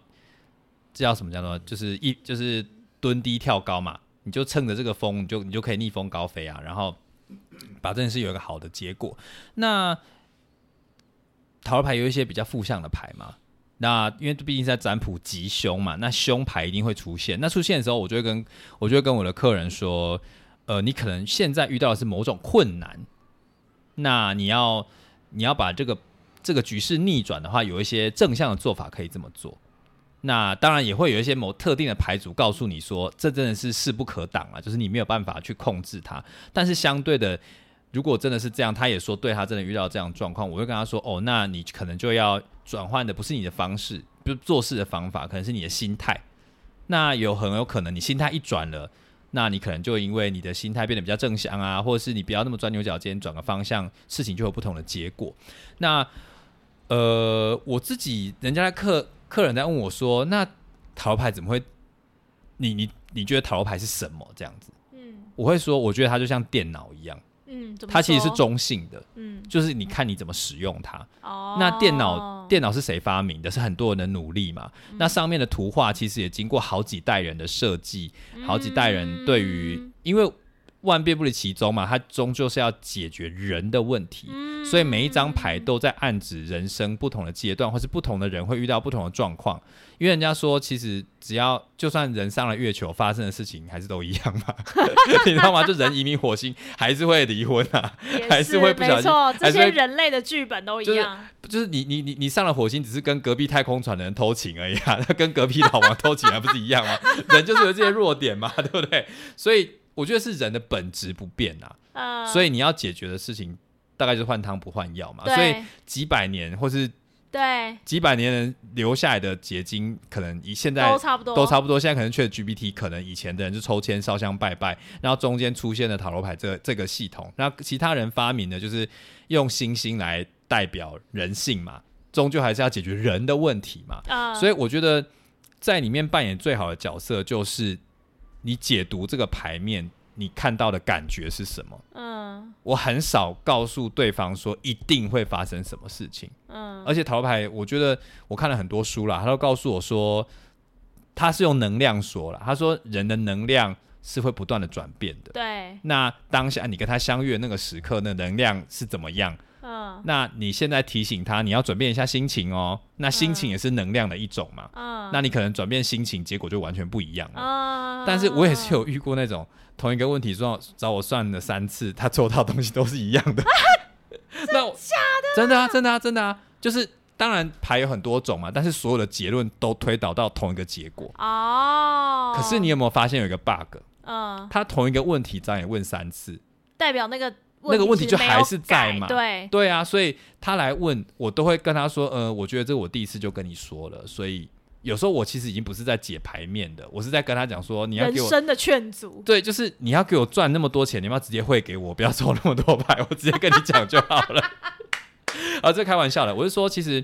这叫什么叫做就是一就是蹲低跳高嘛，你就趁着这个风，你就你就可以逆风高飞啊，然后把这件事有一个好的结果。那塔罗牌有一些比较负向的牌嘛，那因为毕竟在占卜吉凶嘛，那凶牌一定会出现。那出现的时候，我就会跟我就会跟我的客人说，呃，你可能现在遇到的是某种困难，那你要你要把这个这个局势逆转的话，有一些正向的做法可以这么做。那当然也会有一些某特定的牌组告诉你说，这真的是势不可挡啊，就是你没有办法去控制它。但是相对的，如果真的是这样，他也说对他真的遇到这样状况，我会跟他说，哦，那你可能就要转换的不是你的方式，不是做事的方法，可能是你的心态。那有很有可能你心态一转了，那你可能就因为你的心态变得比较正向啊，或者是你不要那么钻牛角尖，转个方向，事情就有不同的结果。那呃，我自己人家的客客人在问我说，那塔罗牌怎么会？你你你觉得塔罗牌是什么？这样子，嗯我会说，我觉得它就像电脑一样，嗯，它其实是中性的，嗯就是你看你怎么使用它。哦，那电脑电脑是谁发明的？是很多人的努力嘛。那上面的图画其实也经过好几代人的设计，好几代人对于，嗯因为万变不离其宗嘛，它终究是要解决人的问题，嗯所以每一张牌都在暗指人生不同的阶段，或是不同的人会遇到不同的状况。因为人家说，其实只要就算人上了月球，发生的事情还是都一样嘛，你知道吗？就人移民火星还是会离婚啊，也还是会不小心，这些人类的剧本都一就是样。就是你你你你上了火星，只是跟隔壁太空船的人偷情而已啊，那跟隔壁老王偷情还不是一样吗？人就是有这些弱点嘛，对不对？所以我觉得是人的本质不变啊，呃，所以你要解决的事情大概就是换汤不换药嘛。所以几百年或是对，几百年人留下来的结晶，可能以现在都差不多，都差不多。现在可能缺 GPT，可能以前的人就抽签、烧香、拜拜，然后中间出现了塔罗牌这这个系统，那其他人发明的就是用星星来代表人性嘛，终究还是要解决人的问题嘛。啊，所以我觉得在里面扮演最好的角色就是你解读这个牌面，你看到的感觉是什么。嗯我很少告诉对方说一定会发生什么事情。嗯而且塔罗牌，我觉得我看了很多书啦，他都告诉我说，他是用能量说了，他说人的能量是会不断的转变的。对，那当下你跟他相遇的那个时刻，那能量是怎么样？嗯那你现在提醒他，你要转变一下心情哦。那心情也是能量的一种嘛。嗯，那你可能转变心情，结果就完全不一样了。啊，但是我也是有遇过那种同一个问题说找我算了三次，他抽到的东西都是一样的。那我真的啊，真的啊，真的啊，就是当然牌有很多种嘛，但是所有的结论都推导到同一个结果。哦，可是你有没有发现有一个 bug？嗯，他同一个问题找你问三次，代表那个那个问题就还是在嘛对，对啊，所以他来问我都会跟他说，呃，我觉得这我第一次就跟你说了，所以有时候我其实已经不是在解牌面的，我是在跟他讲说，你要给我人生的劝阻，对，就是你要给我赚那么多钱，你要直接汇给我，不要抽那么多牌，我直接跟你讲就好了。啊，这开玩笑的，我是说，其实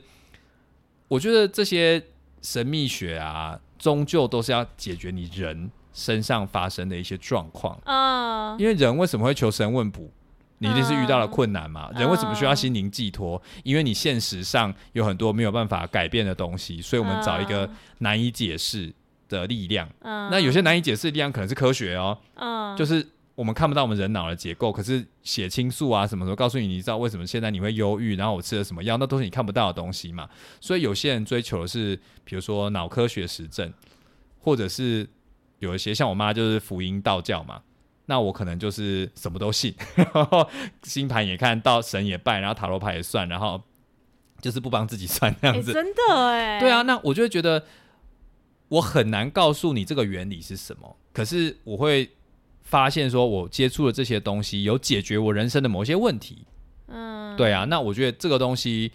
我觉得这些神秘学啊，终究都是要解决你人身上发生的一些状况。嗯因为人为什么会求神问卜？你一定是遇到了困难嘛？嗯人为什么需要心灵寄托？因为你现实上有很多没有办法改变的东西，所以我们找一个难以解释的力量。嗯，那有些难以解释的力量可能是科学哦，嗯就是我们看不到我们人脑的结构，可是血清素啊什么的，告诉你你知道为什么现在你会忧郁，然后我吃了什么药，那都是你看不到的东西嘛。所以有些人追求的是，比如说脑科学实证，或者是有一些像我妈就是福音道教嘛。那我可能就是什么都信，然后星盘也看到，神也拜，然后塔罗牌也算，然后就是不帮自己算这样子。哎真的哎，对啊，，那我就会觉得我很难告诉你这个原理是什么，可是我会发现说，我接触的这些东西有解决我人生的某些问题。嗯，对啊，那我觉得这个东西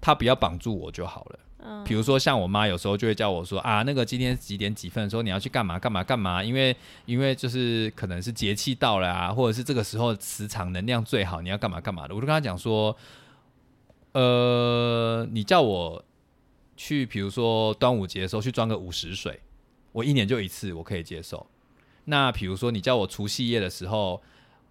它不要绑住我就好了。比如说像我妈有时候就会叫我说啊，那个今天几点几分的时候你要去干嘛干嘛干嘛，因为因为就是可能是节气到了啊，或者是这个时候磁场能量最好，你要干嘛干嘛的。我就跟她讲说，呃，你叫我去，比如说端午节的时候去装个午时水，我一年就一次，我可以接受。那比如说你叫我除夕夜的时候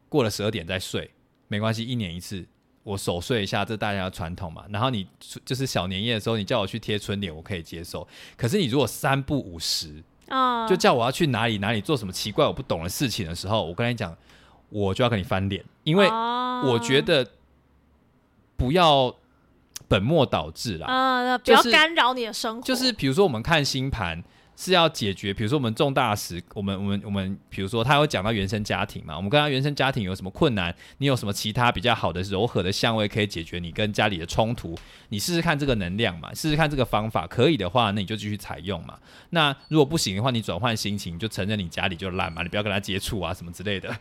过了十二点再睡，没关系，一年一次，我守岁一下，这大家的传统嘛。然后你就是小年夜的时候，你叫我去贴春联，我可以接受。可是你如果三不五时，嗯，就叫我要去哪里哪里做什么奇怪我不懂的事情的时候，我跟你讲，我就要跟你翻脸，因为我觉得，不要本末倒置啦。嗯，不要干扰你的生活，就是比如说我们看星盘是要解决，比如说我们重大时，我们我们我们，比如说他会讲到原生家庭嘛，我们跟他原生家庭有什么困难，你有什么其他比较好的柔和的相位可以解决你跟家里的冲突，你试试看这个能量嘛，试试看这个方法，可以的话，那你就继续采用嘛。那如果不行的话，你转换心情，就承认你家里就烂嘛，你不要跟他接触啊什么之类的。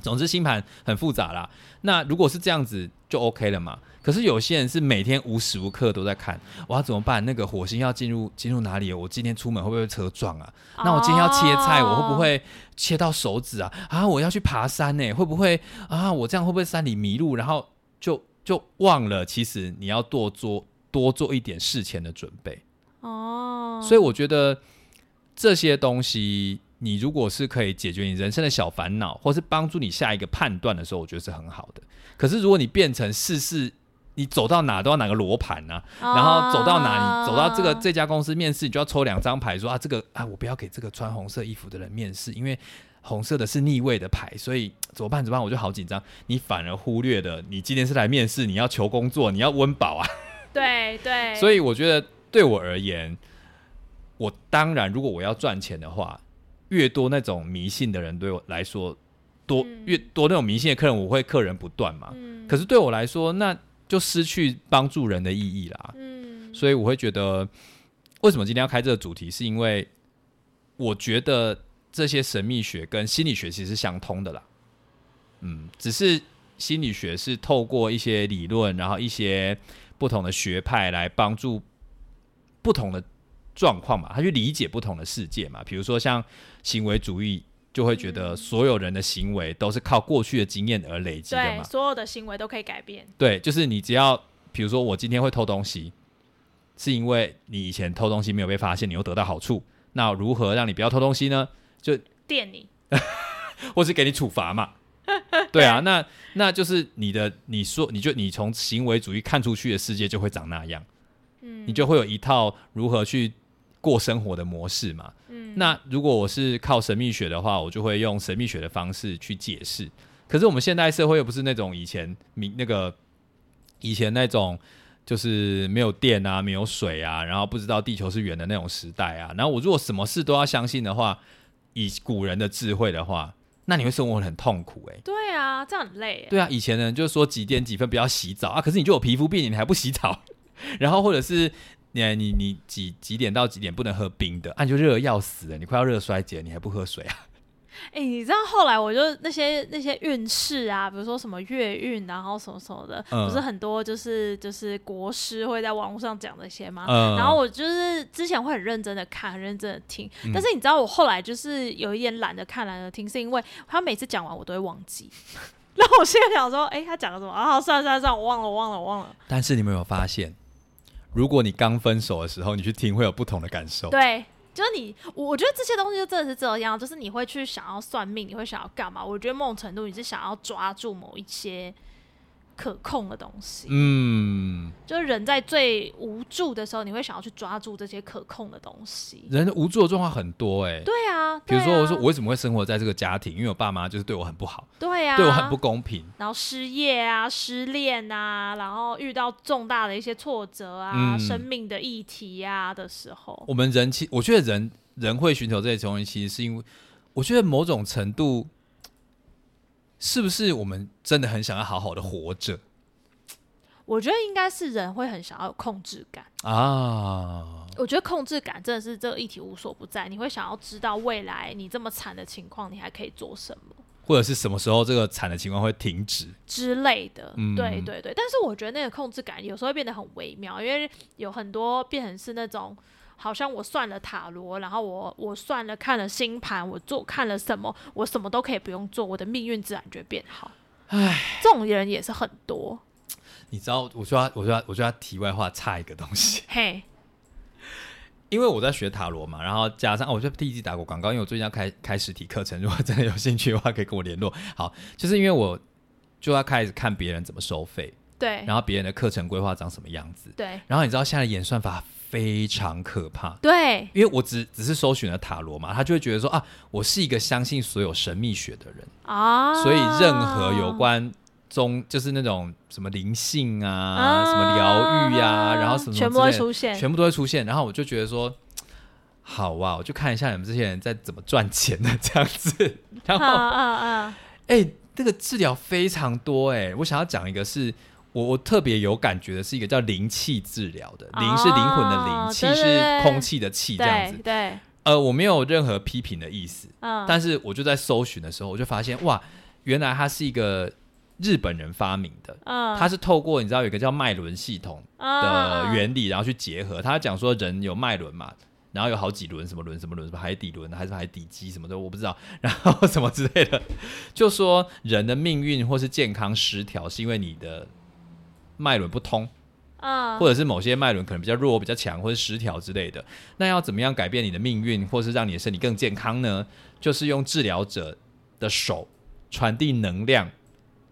总之，星盘很复杂啦。那如果是这样子，就 OK 了嘛。可是有些人是每天无时无刻都在看，我要怎么办？那个火星要进入进入哪里？我今天出门会不会被车撞啊？那我今天要切菜，我会不会切到手指啊？啊，我要去爬山呢、会不会啊？我这样会不会山里迷路？然后就就忘了，其实你要多做多做一点事前的准备。哦，所以我觉得这些东西，你如果是可以解决你人生的小烦恼，或是帮助你下一个判断的时候，我觉得是很好的。可是如果你变成事事，你走到哪都要拿个罗盘啊，然后走到哪，你走到这个这家公司面试，你就要抽两张牌，说啊，这个啊，我不要给这个穿红色衣服的人面试，因为红色的是逆位的牌，所以怎么办？怎么办？我就好紧张。你反而忽略了，你今天是来面试，你要求工作，你要温饱啊。对对，所以我觉得对我而言，我当然如果我要赚钱的话，越多那种迷信的人对我来说，多嗯越多那种迷信的客人，我会客人不断嘛。嗯可是对我来说，那就失去帮助人的意义啦。嗯，所以我会觉得，为什么今天要开这个主题，是因为我觉得这些神秘学跟心理学其实是相通的啦。嗯，只是心理学是透过一些理论，然后一些不同的学派来帮助不同的状况嘛，他去理解不同的世界嘛。比如说像行为主义，就会觉得所有人的行为都是靠过去的经验而累积的对，嘛。所有的行为都可以改变。对，就是你只要，比如说我今天会偷东西，是因为你以前偷东西没有被发现，你又得到好处。那如何让你不要偷东西呢？就电你，或是给你处罚嘛？对啊，那那就是你的，你说你就你从行为主义看出去的世界就会长那样，嗯你就会有一套如何去过生活的模式嘛。嗯那如果我是靠神秘学的话，我就会用神秘学的方式去解释。可是我们现代社会又不是那种以前民那个以前那种就是没有电啊、没有水啊，然后不知道地球是圆的那种时代啊。然后我如果什么事都要相信的话，以古人的智慧的话，那你会生活很痛苦诶、对啊，这样很累耶。对啊，以前人就是说几点几分不要洗澡啊，可是你就有皮肤病，你还不洗澡，然后或者是你你你几几点到几点不能喝冰的，啊，你就热得要死了，你快要热衰竭，你还不喝水啊？哎、你知道后来我就那些那些运势啊，比如说什么月运，然后什么什么的，嗯不是很多就是就是国师会在网络上讲这些吗？嗯然后我就是之前会很认真的看，很认真的听，嗯但是你知道我后来就是有一点懒得看懒得听，是因为他每次讲完我都会忘记。然后我现在想说，哎、他讲了什么啊？算了算了算了，我忘了我忘了我忘了。但是你们有发现，如果你刚分手的时候，你去听会有不同的感受。对，就是你，我觉得这些东西就真的是这样，就是你会去想要算命，你会想要干嘛？我觉得某种程度你是想要抓住某一些可控的东西，嗯，就是人在最无助的时候，你会想要去抓住这些可控的东西。人的无助的状况很多哎、对啊，比如说，我说我为什么会生活在这个家庭？因为我爸妈就是对我很不好，对啊，对我很不公平。然后失业啊、失恋啊，然后遇到重大的一些挫折啊、嗯生命的议题啊的时候，我们人其我觉得人人会寻求这些东西，其实是因为我觉得某种程度，是不是我们真的很想要好好的活着我觉得应该是人会很想要有控制感。啊？我觉得控制感真的是这个议题无所不在，你会想要知道未来你这么惨的情况，你还可以做什么或者是什么时候这个惨的情况会停止？之类的。嗯对对对，但是我觉得那个控制感有时候会变得很微妙，因为有很多变成是那种。好像我算了塔罗，然后我我算了看了星盘，我做看了什么，我什么都可以不用做，我的命运自然就会变好。唉，这种人也是很多。你知道，我说要，我说要，我说要题外话差一个东西，嘿，因为我在学塔罗嘛，然后加上、哦、我就第一季打过广告，因为我最近要开开实体课程，如果真的有兴趣的话，可以跟我联络。好，就是因为我就要开始看别人怎么收费，对然后别人的课程规划长什么样子，对然后你知道现在的演算法非常可怕，对，因为我只只是搜寻了塔罗嘛，他就会觉得说啊，我是一个相信所有神秘学的人，啊，所以任何有关宗就是那种什么灵性啊、啊什么疗愈啊，然后什么全部会出现，全部都会出现，然后我就觉得说。好啊，我就看一下你们这些人在怎么赚钱的这样子。然后，啊啊啊！哎、这个治疗非常多哎、我想要讲一个是我我特别有感觉的，是一个叫灵气治疗的，灵是灵魂的灵，哦气是空气的气，这样子。对对，呃，我没有任何批评的意思，嗯，但是我就在搜寻的时候，我就发现哇，原来它是一个日本人发明的，嗯，它是透过你知道有一个叫脉轮系统嗯的原理，然后去结合。他讲说人有脉轮嘛，然后有好几轮，什么轮什么轮，什么海底轮还是海底肌什么的，我不知道，然后 什么之类的，就说人的命运或是健康失调，是因为你的脉轮不通，啊，或者是某些脉轮可能比较弱、比较强，或者失调之类的。那要怎么样改变你的命运，或是让你的身体更健康呢？就是用治疗者的手传递能量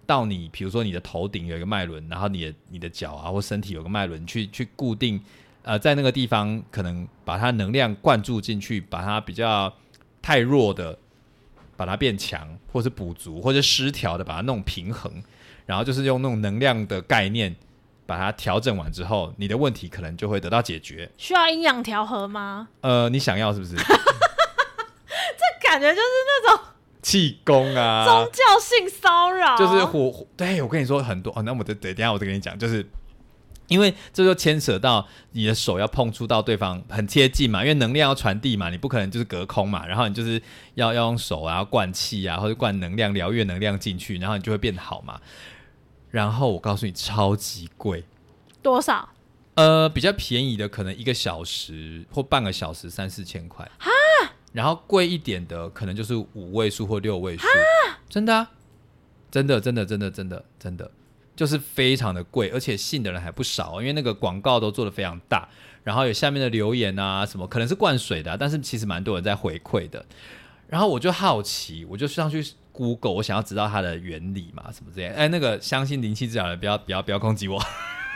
到你，比如说你的头顶有一个脉轮，然后你的你的脚啊或身体有个脉轮，去去固定，呃，在那个地方可能把它能量灌注进去，把它比较太弱的把它变强，或是补足，或者失调的把它弄平衡，然后就是用那种能量的概念。把它调整完之后，你的问题可能就会得到解决。需要阴阳调和吗？呃，你想要是不是 这感觉就是那种气功啊？宗教性骚扰，就是火，火对我跟你说很多哦，那我等等等一下我再跟你讲，就是因为这就牵扯到你的手要碰触到对方很贴近嘛，因为能量要传递嘛，你不可能就是隔空嘛，然后你就是要要用手啊灌气啊，或者灌能量疗愈能量进去，然后你就会变好嘛。然后我告诉你，超级贵，多少？呃，比较便宜的可能一个小时或半个小时三四千块。啊，然后贵一点的可能就是五位数或六位数，真的、啊，真的，真的，真的，真的，真的，就是非常的贵，而且信的人还不少，因为那个广告都做的非常大，然后有下面的留言啊什么，可能是灌水的啊、但是其实蛮多人在回馈的，然后我就好奇，我就上去 Google，我想要知道它的原理嘛，什么之类。哎，那个相信灵气治疗的，不要不要不要攻击我。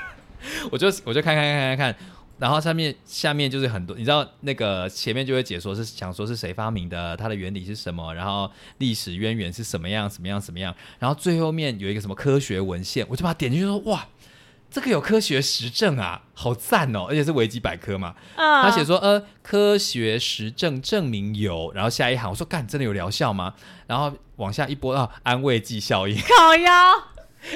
我就我就看看看看看，然后下面下面就是很多，你知道那个前面就会解说是想说是谁发明的，它的原理是什么，然后历史渊源是什么样什么样什么样，然后最后面有一个什么科学文献，我就把它点进去说哇。这个有科学实证啊，好赞哦！而且是维基百科嘛，嗯，他写说，呃，科学实证证明有，然后下一行我说，干，真的有疗效吗？然后往下一波啊，安慰剂效应，烤腰。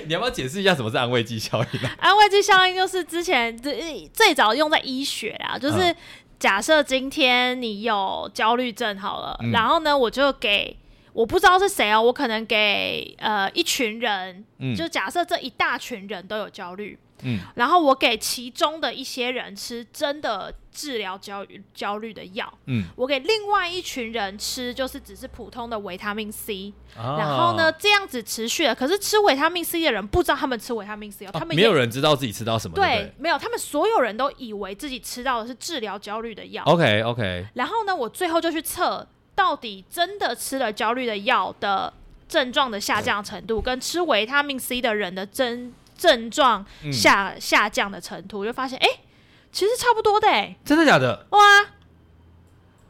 你要不要解释一下什么是安慰剂效应啊？安慰剂效应就是之前最最早用在医学啊，就是嗯假设今天你有焦虑症好了，嗯然后呢，我就给我不知道是谁哦，我可能给呃一群人，嗯就假设这一大群人都有焦虑，嗯然后我给其中的一些人吃真的治疗焦虑焦虑的药，嗯，我给另外一群人吃就是只是普通的维他命 C，、然然后呢，这样子持续了。可是吃维他命 C 的人不知道他们吃维他命 C 哦，他们也没有人知道自己吃到什么，对对，没有，他们所有人都以为自己吃到的是治疗焦虑的药。？OK OK，然后呢，我最后就去测，到底真的吃了焦虑的药的症状的下降程度，跟吃维他命 C 的人的症症状嗯下、下降的程度，我就发现，哎、其实差不多的、哎，真的假的？哇，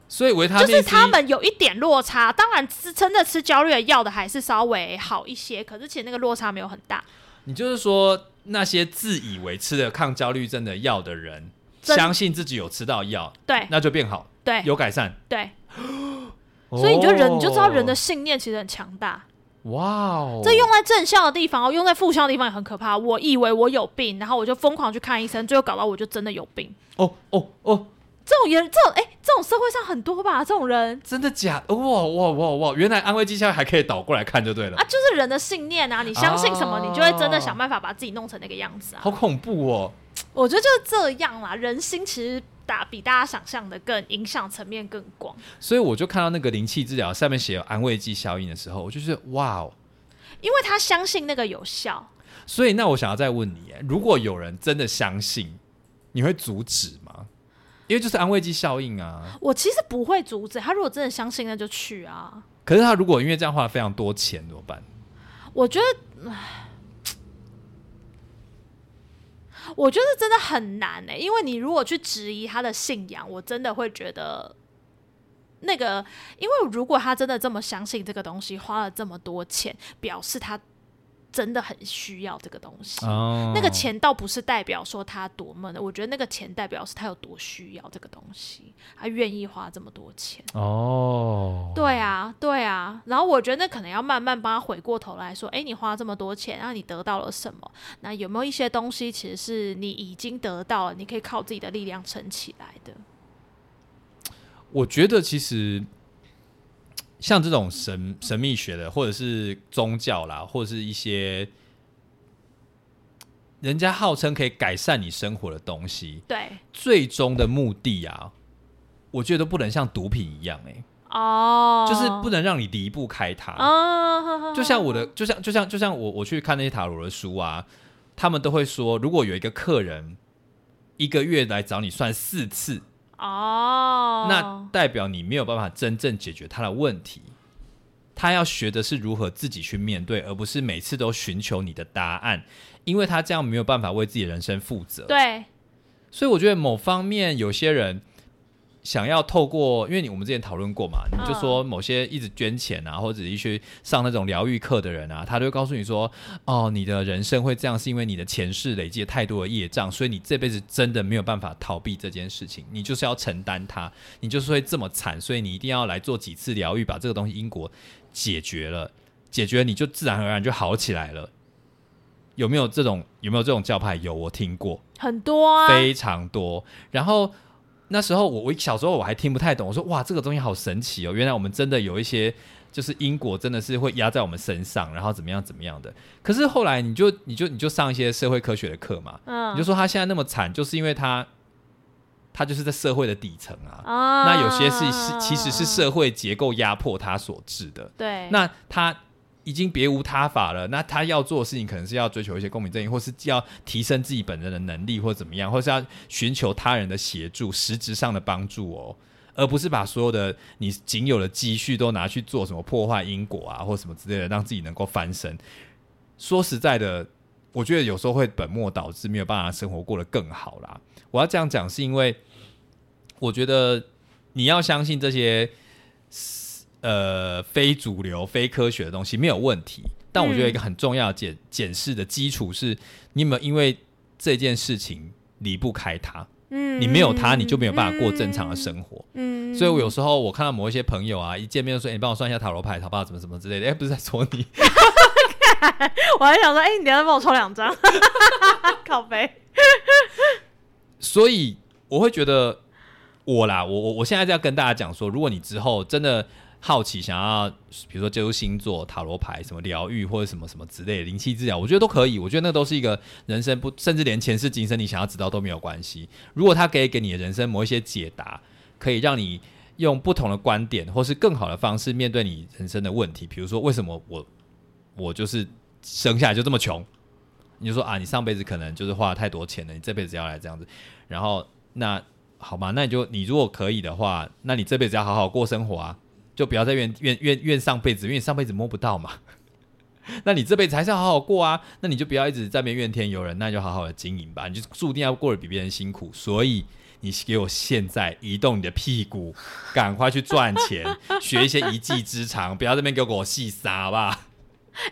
所以维他命就是他们有一点落差。当然，吃真的吃焦虑的药的还是稍微好一些，可是其实那个落差没有很大。你就是说那些自以为吃了抗焦虑症的药的人，相信自己有吃到药，对那就变好，对有改善。对，所以你就人你就知道人的哦信念其实很强大。哇哦，这用在正向的地方哦，用在负向的地方也很可怕。我以为我有病，然后我就疯狂去看医生，最后搞到我就真的有病。哦哦哦，这种人，这种哎、这种社会上很多吧？这种人真的假的？哇哇哇哇！原来安慰剂效应还可以倒过来看就对了，啊，就是人的信念啊！你相信什么，哦你就会真的想办法把自己弄成那个样子啊。好恐怖哦。我觉得就是这样啦，人心其实大比大家想象的更影响层面更广。所以我就看到那个灵气治疗上面写有安慰剂效应的时候，我就觉得哇哦。因为他相信那个有效，所以那我想要再问你，哎如果有人真的相信，你会阻止吗？因为就是安慰剂效应啊。我其实不会阻止他。如果真的相信，那就去啊。可是他如果因为这样花了非常多钱怎么办？我觉得，唉我觉得真的很难呢、因为你如果去质疑他的信仰，我真的会觉得那个，因为如果他真的这么相信这个东西，花了这么多钱，表示他真的很需要这个东西。哦那个钱倒不是代表说他多么的，我觉得那个钱代表是他有多需要这个东西，他愿意花这么多钱。哦，对啊，对啊。然后我觉得那可能要慢慢帮他回过头来说，诶，你花这么多钱，然后你得到了什么？那有没有一些东西其实是你已经得到了，你可以靠自己的力量撑起来的？我觉得其实像这种神神秘学的，或者是宗教啦，或者是一些人家号称可以改善你生活的东西，对，最终的目的啊，我觉得都不能像毒品一样、欸，哦，就是不能让你离不开它。哦，就像我的，就像就像就像我我去看那些塔罗的书啊，他们都会说，如果有一个客人一个月来找你算四次，哦，那代表你没有办法真正解决他的问题。他要学的是如何自己去面对，而不是每次都寻求你的答案，因为他这样没有办法为自己人生负责。对，所以我觉得某方面有些人想要透过，因为你我们之前讨论过嘛，你就说某些一直捐钱啊，或者一些上那种疗愈课的人啊，他就会告诉你说，哦，你的人生会这样，是因为你的前世累积了太多的业障，所以你这辈子真的没有办法逃避这件事情，你就是要承担它，你就是会这么惨，所以你一定要来做几次疗愈，把这个东西因果解决了，解决了你就自然而然就好起来了。有没有这种有没有这种教派？有，我听过。很多啊，非常多。然后那时候我我小时候我还听不太懂，我说哇这个东西好神奇哦，原来我们真的有一些就是因果真的是会压在我们身上，然后怎么样怎么样的。可是后来你就你就你就上一些社会科学的课嘛，嗯，你就说他现在那么惨，就是因为他他就是在社会的底层啊。啊那有些是是其实是社会结构压迫他所致的。对，那他已经别无他法了，那他要做的事情可能是要追求一些公平正义，或是要提升自己本人的能力，或怎么样，或是要寻求他人的协助，实质上的帮助哦，而不是把所有的你仅有的积蓄都拿去做什么破坏因果啊，或什么之类的，让自己能够翻身。说实在的，我觉得有时候会本末倒置，没有办法生活过得更好啦。我要这样讲，是因为我觉得你要相信这些呃非主流、非科学的东西没有问题，但我觉得一个很重要的检检视的基础是，你有没有因为这件事情离不开它，嗯你没有它，你就没有办法过正常的生活。嗯，所以我有时候我看到某一些朋友啊，一见面就说：“欸你帮我算一下塔罗牌，好不好？怎么怎么之类的。”哎、不是在说你，我还想说，哎、你等一下帮我抽两张，靠背。所以我会觉得我啦，我我我现在要跟大家讲说，如果你之后真的好奇，想要比如说接触星座、塔罗牌、什么疗愈或者什么什么之类的灵气治疗，我觉得都可以。我觉得那都是一个人生不，甚至连前世今生你想要知道都没有关系。如果他可以给你的人生某一些解答，可以让你用不同的观点或是更好的方式面对你人生的问题，比如说为什么我我就是生下来就这么穷，你就说啊，你上辈子可能就是花了太多钱了，你这辈子要来这样子，然后那好吧，那你就你如果可以的话，那你这辈子要好好过生活啊，就不要再怨怨怨怨上辈子，因为你上辈子摸不到嘛。那你这辈子还是要好好过啊，那你就不要一直在那边怨天尤人，那就好好的经营吧，你就注定要过得比别人辛苦，所以你给我现在移动你的屁股，赶快去赚钱，学一些一技之长，不要这边给我细撒，好？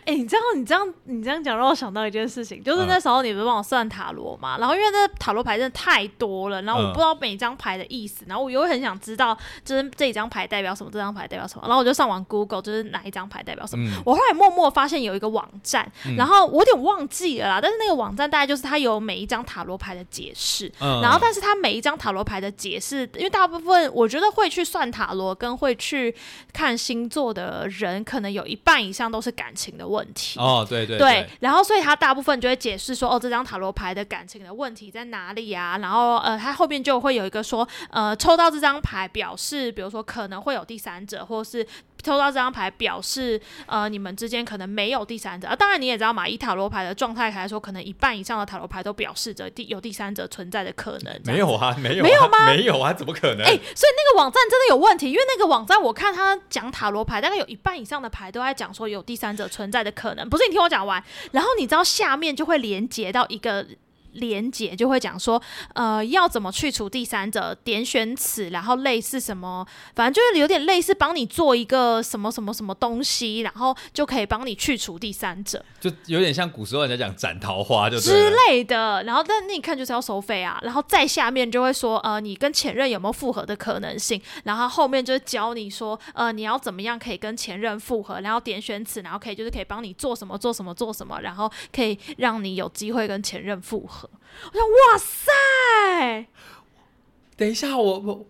哎、你这样你这样你这样讲，让我想到一件事情，就是那时候你不是帮我算塔罗嘛，然后因为那塔罗牌真的太多了，然后我嗯。不知道每一张牌的意思，然后我又很想知道，就是这一张牌代表什么，这张牌代表什么，然后我就上网 Google，就是哪一张牌代表什么。嗯。我后来默默发现有一个网站，嗯然后我有点忘记了啦，但是那个网站大概就是它有每一张塔罗牌的解释，嗯。然后，但是它每一张塔罗牌的解释，因为大部分我觉得会去算塔罗跟会去看星座的人，可能有一半以上都是感情的问题。哦，对对对，然后所以他大部分就会解释说，哦，这张塔罗牌的感情的问题在哪里啊？然后呃，他后面就会有一个说，呃，抽到这张牌表示，比如说可能会有第三者，或是抽到这张牌表示，呃，你们之间可能没有第三者。啊，当然你也知道嘛，以塔罗牌的状态来说，可能一半以上的塔罗牌都表示着第有第三者存在的可能。没有啊，没有、啊，没有吗没有啊，怎么可能？哎、所以那个网站真的有问题，因为那个网站我看他讲塔罗牌，大概有一半以上的牌都在讲说有第三者存在的可能。不是你听我讲完，然后你知道下面就会连接到一个。连接就会讲说，呃，要怎么去除第三者，点选此，然后类似什么，反正就是有点类似帮你做一个什么什么什么东西，然后就可以帮你去除第三者。就有点像古时候人家讲斩桃花，就之。类的，然后但那你看就是要收费啊，然后再下面就会说，呃，你跟前任有没有复合的可能性，然后后面就是教你说，呃，你要怎么样可以跟前任复合，然后点选此，然后可以就是可以帮你做什么做什么做什么，然后可以让你有机会跟前任复合。我想，哇塞！等一下，我我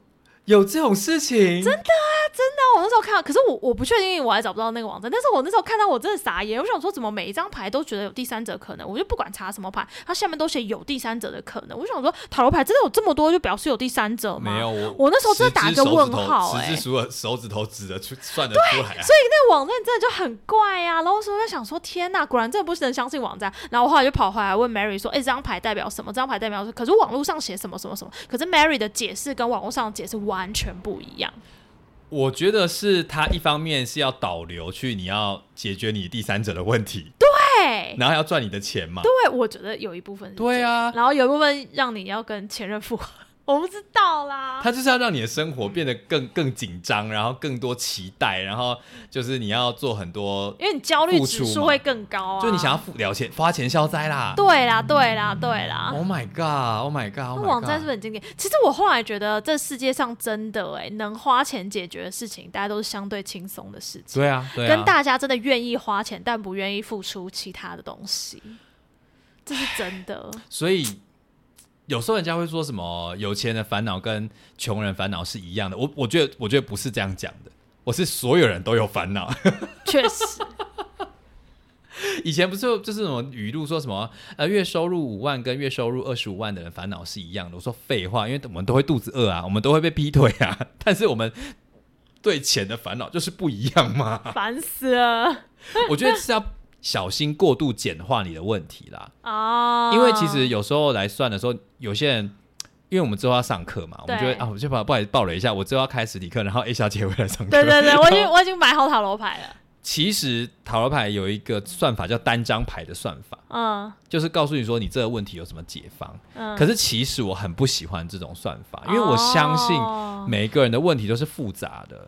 有这种事情，真的啊，真的我那时候看到，可是我我不确定，我还找不到那个网站。但是我那时候看到，我真的傻眼。我想说，怎么每一张牌都觉得有第三者可能？我就不管查什么牌，它下面都写有第三者的可能。我就想说，塔罗牌真的有这么多，就表示有第三者吗？没有我，我那时候真的打一个问号欸十只手手指头指的出算得出来啊。所以那个网站真的就很怪啊。然后说在想说，天呐，果然真的不能相信网站。然后我后来就跑回来问 Mary 说，哎、这张牌代表什么？这张牌代表什么？可是网络上写什么什么什么？可是 Mary 的解释跟网络上的解释完全不一样。我觉得是他一方面是要导流去，你要解决你第三者的问题，对，对，然后要赚你的钱嘛。对，我觉得有一部分是对啊，然后有一部分让你要跟前任复合，我不知道啦。他就是要让你的生活变得更更紧张，然后更多期待，然后就是你要做很多，因为你焦虑指数会更高啊，就你想要付了钱花钱消灾啦。对啦，对啦，对啦。Oh my god! Oh my god! 那 Oh 网站是不是很经典？其实我后来觉得，这世界上真的哎、能花钱解决的事情，大家都是相对轻松的事情。对啊，对啊，跟大家真的愿意花钱，但不愿意付出其他的东西，这是真的。所以有时候人家会说什么有钱人的烦恼跟穷人烦恼是一样的，我我觉得我觉得不是这样讲的。我是所有人都有烦恼。确实，以前不是就是什么语录说什么呃月收入五万跟月收入二十五万的人烦恼是一样的。我说废话，因为我们都会肚子饿啊，我们都会被劈腿啊，但是我们对钱的烦恼就是不一样嘛。烦死了 我觉得是要小心过度简化你的问题啦，哦！因为其实有时候来算的时候，有些人。因为我们之后要上课嘛，我们就会啊，我就把不好意思爆了一下，我之后要开实体课，然后 A 小姐会来上课。对对对，我已经我已经买好塔罗牌了。其实塔罗牌有一个算法叫单张牌的算法，嗯就是告诉你说你这个问题有什么解方。嗯，可是其实我很不喜欢这种算法，因为我相信哦每一个人的问题都是复杂的，哦，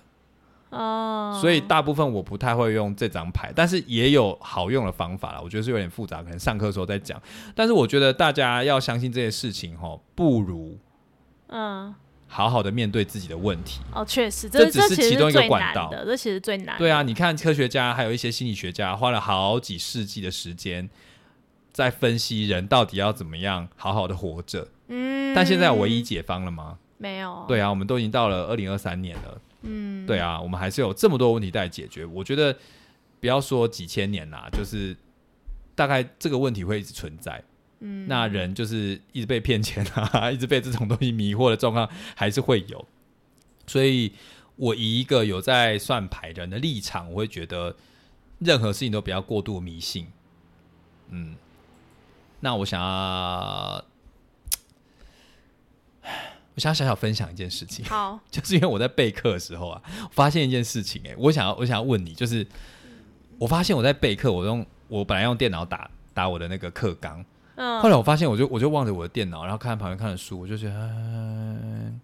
所以大部分我不太会用这张牌，但是也有好用的方法啦。我觉得是有点复杂，可能上课的时候再讲。但是我觉得大家要相信这些事情哈，不如嗯好好的面对自己的问题。哦，确实，这这只是其中一个最管道难的，这其实最难的。对啊，你看科学家还有一些心理学家花了好几世纪的时间，在分析人到底要怎么样好好的活着。嗯，但现在有唯一解方了吗？没有？对啊，我们都已经到了二零二三年了。嗯，对啊，我们还是有这么多问题待解决。我觉得不要说几千年啦，就是大概这个问题会一直存在。嗯，那人就是一直被骗钱啊，一直被这种东西迷惑的状况还是会有。所以，我以一个有在算牌人的立场，我会觉得任何事情都不要过度迷信。嗯，那我想要，我想小小分享一件事情。好，就是因为我在备课的时候啊，我发现一件事情、欸，我想要我想要问你，就是我发现我在备课，我用我本来用电脑打打我的那个课纲，嗯，后来我发现我就我就望着我的电脑，然后看旁边看的书，我就觉得、嗯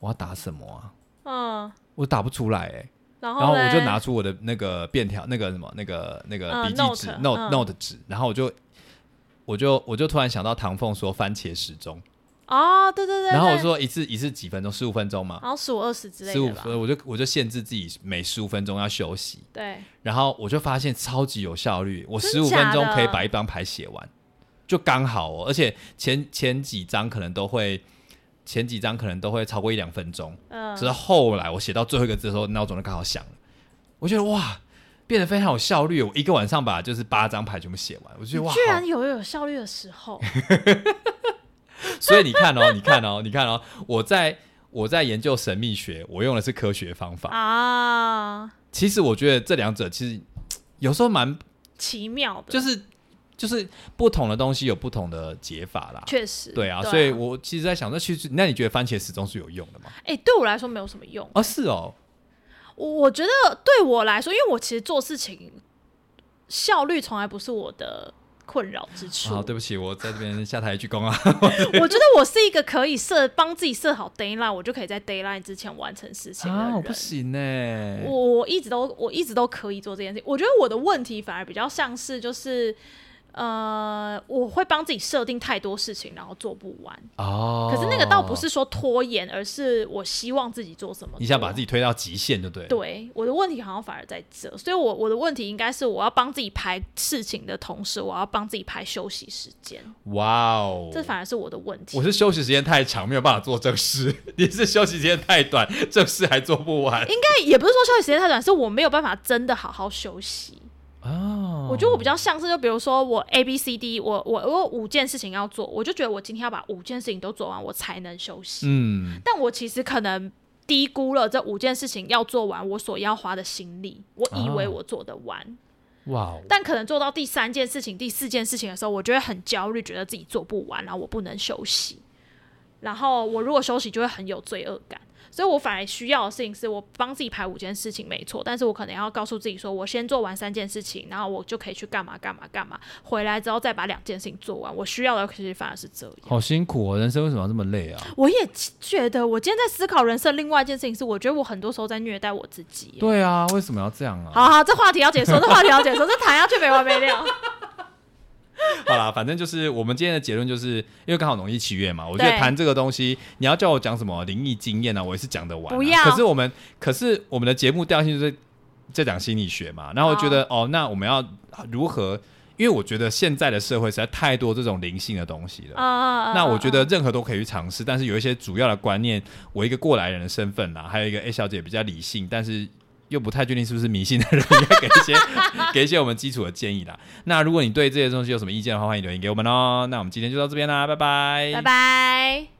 我要打什么啊？嗯，我打不出来哎、欸然后然后我就拿出我的那个便条，那个什么，那个那个嗯笔记纸嗯 note 纸，然后我就我就我就突然想到唐凤说番茄时钟，哦，对对对，然后我对，说一次一次几分钟，十五分钟嘛，然后十五二十之类十五分，我就我就限制自己每十五分钟要休息，对，然后我就发现超级有效率，我十五分钟可以把一张牌写完，就刚好哦。而且前前几张可能都会，前几张可能都会超过一两分钟，嗯。只是后来我写到最后一个字的时候，闹钟就刚好响了，我觉得哇，变得非常有效率。我一个晚上把就是八张牌全部写完，我觉得哇，居然有有效率的时候，所以你看哦，你看哦，你看哦，我在我在研究神秘学，我用的是科学方法。啊，其实我觉得这两者其实有时候蛮奇妙的，就是就是不同的东西有不同的解法啦。确实，对啊，所以我其实在想，那其实那你觉得番茄始终是有用的吗？哎、对我来说没有什么用。哦，是哦，我我觉得对我来说，因为我其实做事情效率从来不是我的困扰之处。好，对不起，我在这边下台鞠躬啊。我觉得我是一个可以设帮自己设好 d a y l i n e 我就可以在 d a y l i n e 之前完成事情的人。啊，我不行呢。我我一直都我一直都可以做这件事情。我觉得我的问题反而比较像是就是。呃，我会帮自己设定太多事情，然后做不完。哦，可是那个倒不是说拖延，而是我希望自己做什么。你想把自己推到极限，就对了。对我的问题好像反而在这，所以我我的问题应该是我要帮自己排事情的同时，我要帮自己排休息时间，哇哦，这反而是我的问题。我是休息时间太长，没有办法做正事；你是休息时间太短，正事还做不完。应该也不是说休息时间太短，是我没有办法真的好好休息。哦，我觉得我比较像是，就比如说我 A B C D，我我我有五件事情要做，我就觉得我今天要把五件事情都做完，我才能休息。嗯，但我其实可能低估了这五件事情要做完我所要花的心力，我以为哦我做得完。哇哦，但可能做到第三件事情、第四件事情的时候，我就会很焦虑，觉得自己做不完，然后我不能休息。然后我如果休息，就会很有罪恶感。所以我反而需要的事情是我帮自己排五件事情，没错。但是我可能要告诉自己说，我先做完三件事情，然后我就可以去干嘛干嘛干嘛，回来之后再把两件事情做完。我需要的其实反而是这样。好辛苦哦，人生为什么要这么累啊？我也觉得，我今天在思考人生，另外一件事情是，我觉得我很多时候在虐待我自己。对啊，为什么要这样啊？好好，这话题要结束，这话题要结束，这谈下去没完没了。好啦，反正就是我们今天的结论，就是因为刚好农历七月嘛，我觉得对谈这个东西，你要叫我讲什么灵异经验呢、啊，我也是讲得完、啊。不要可是我们，可是我们的节目调性就是在讲心理学嘛，然后我觉得哦那我们要如何？因为我觉得现在的社会实在太多这种灵性的东西了。啊那我觉得任何都可以去尝试，但是有一些主要的观念，我一个过来人的身份啦，还有一个 A 小姐比较理性，但是又不太确定是不是迷信的人，应该给一些 给一些我们基础的建议啦。那如果你对这些东西有什么意见的话，欢迎留言给我们哦。那我们今天就到这边啦，拜拜，拜拜。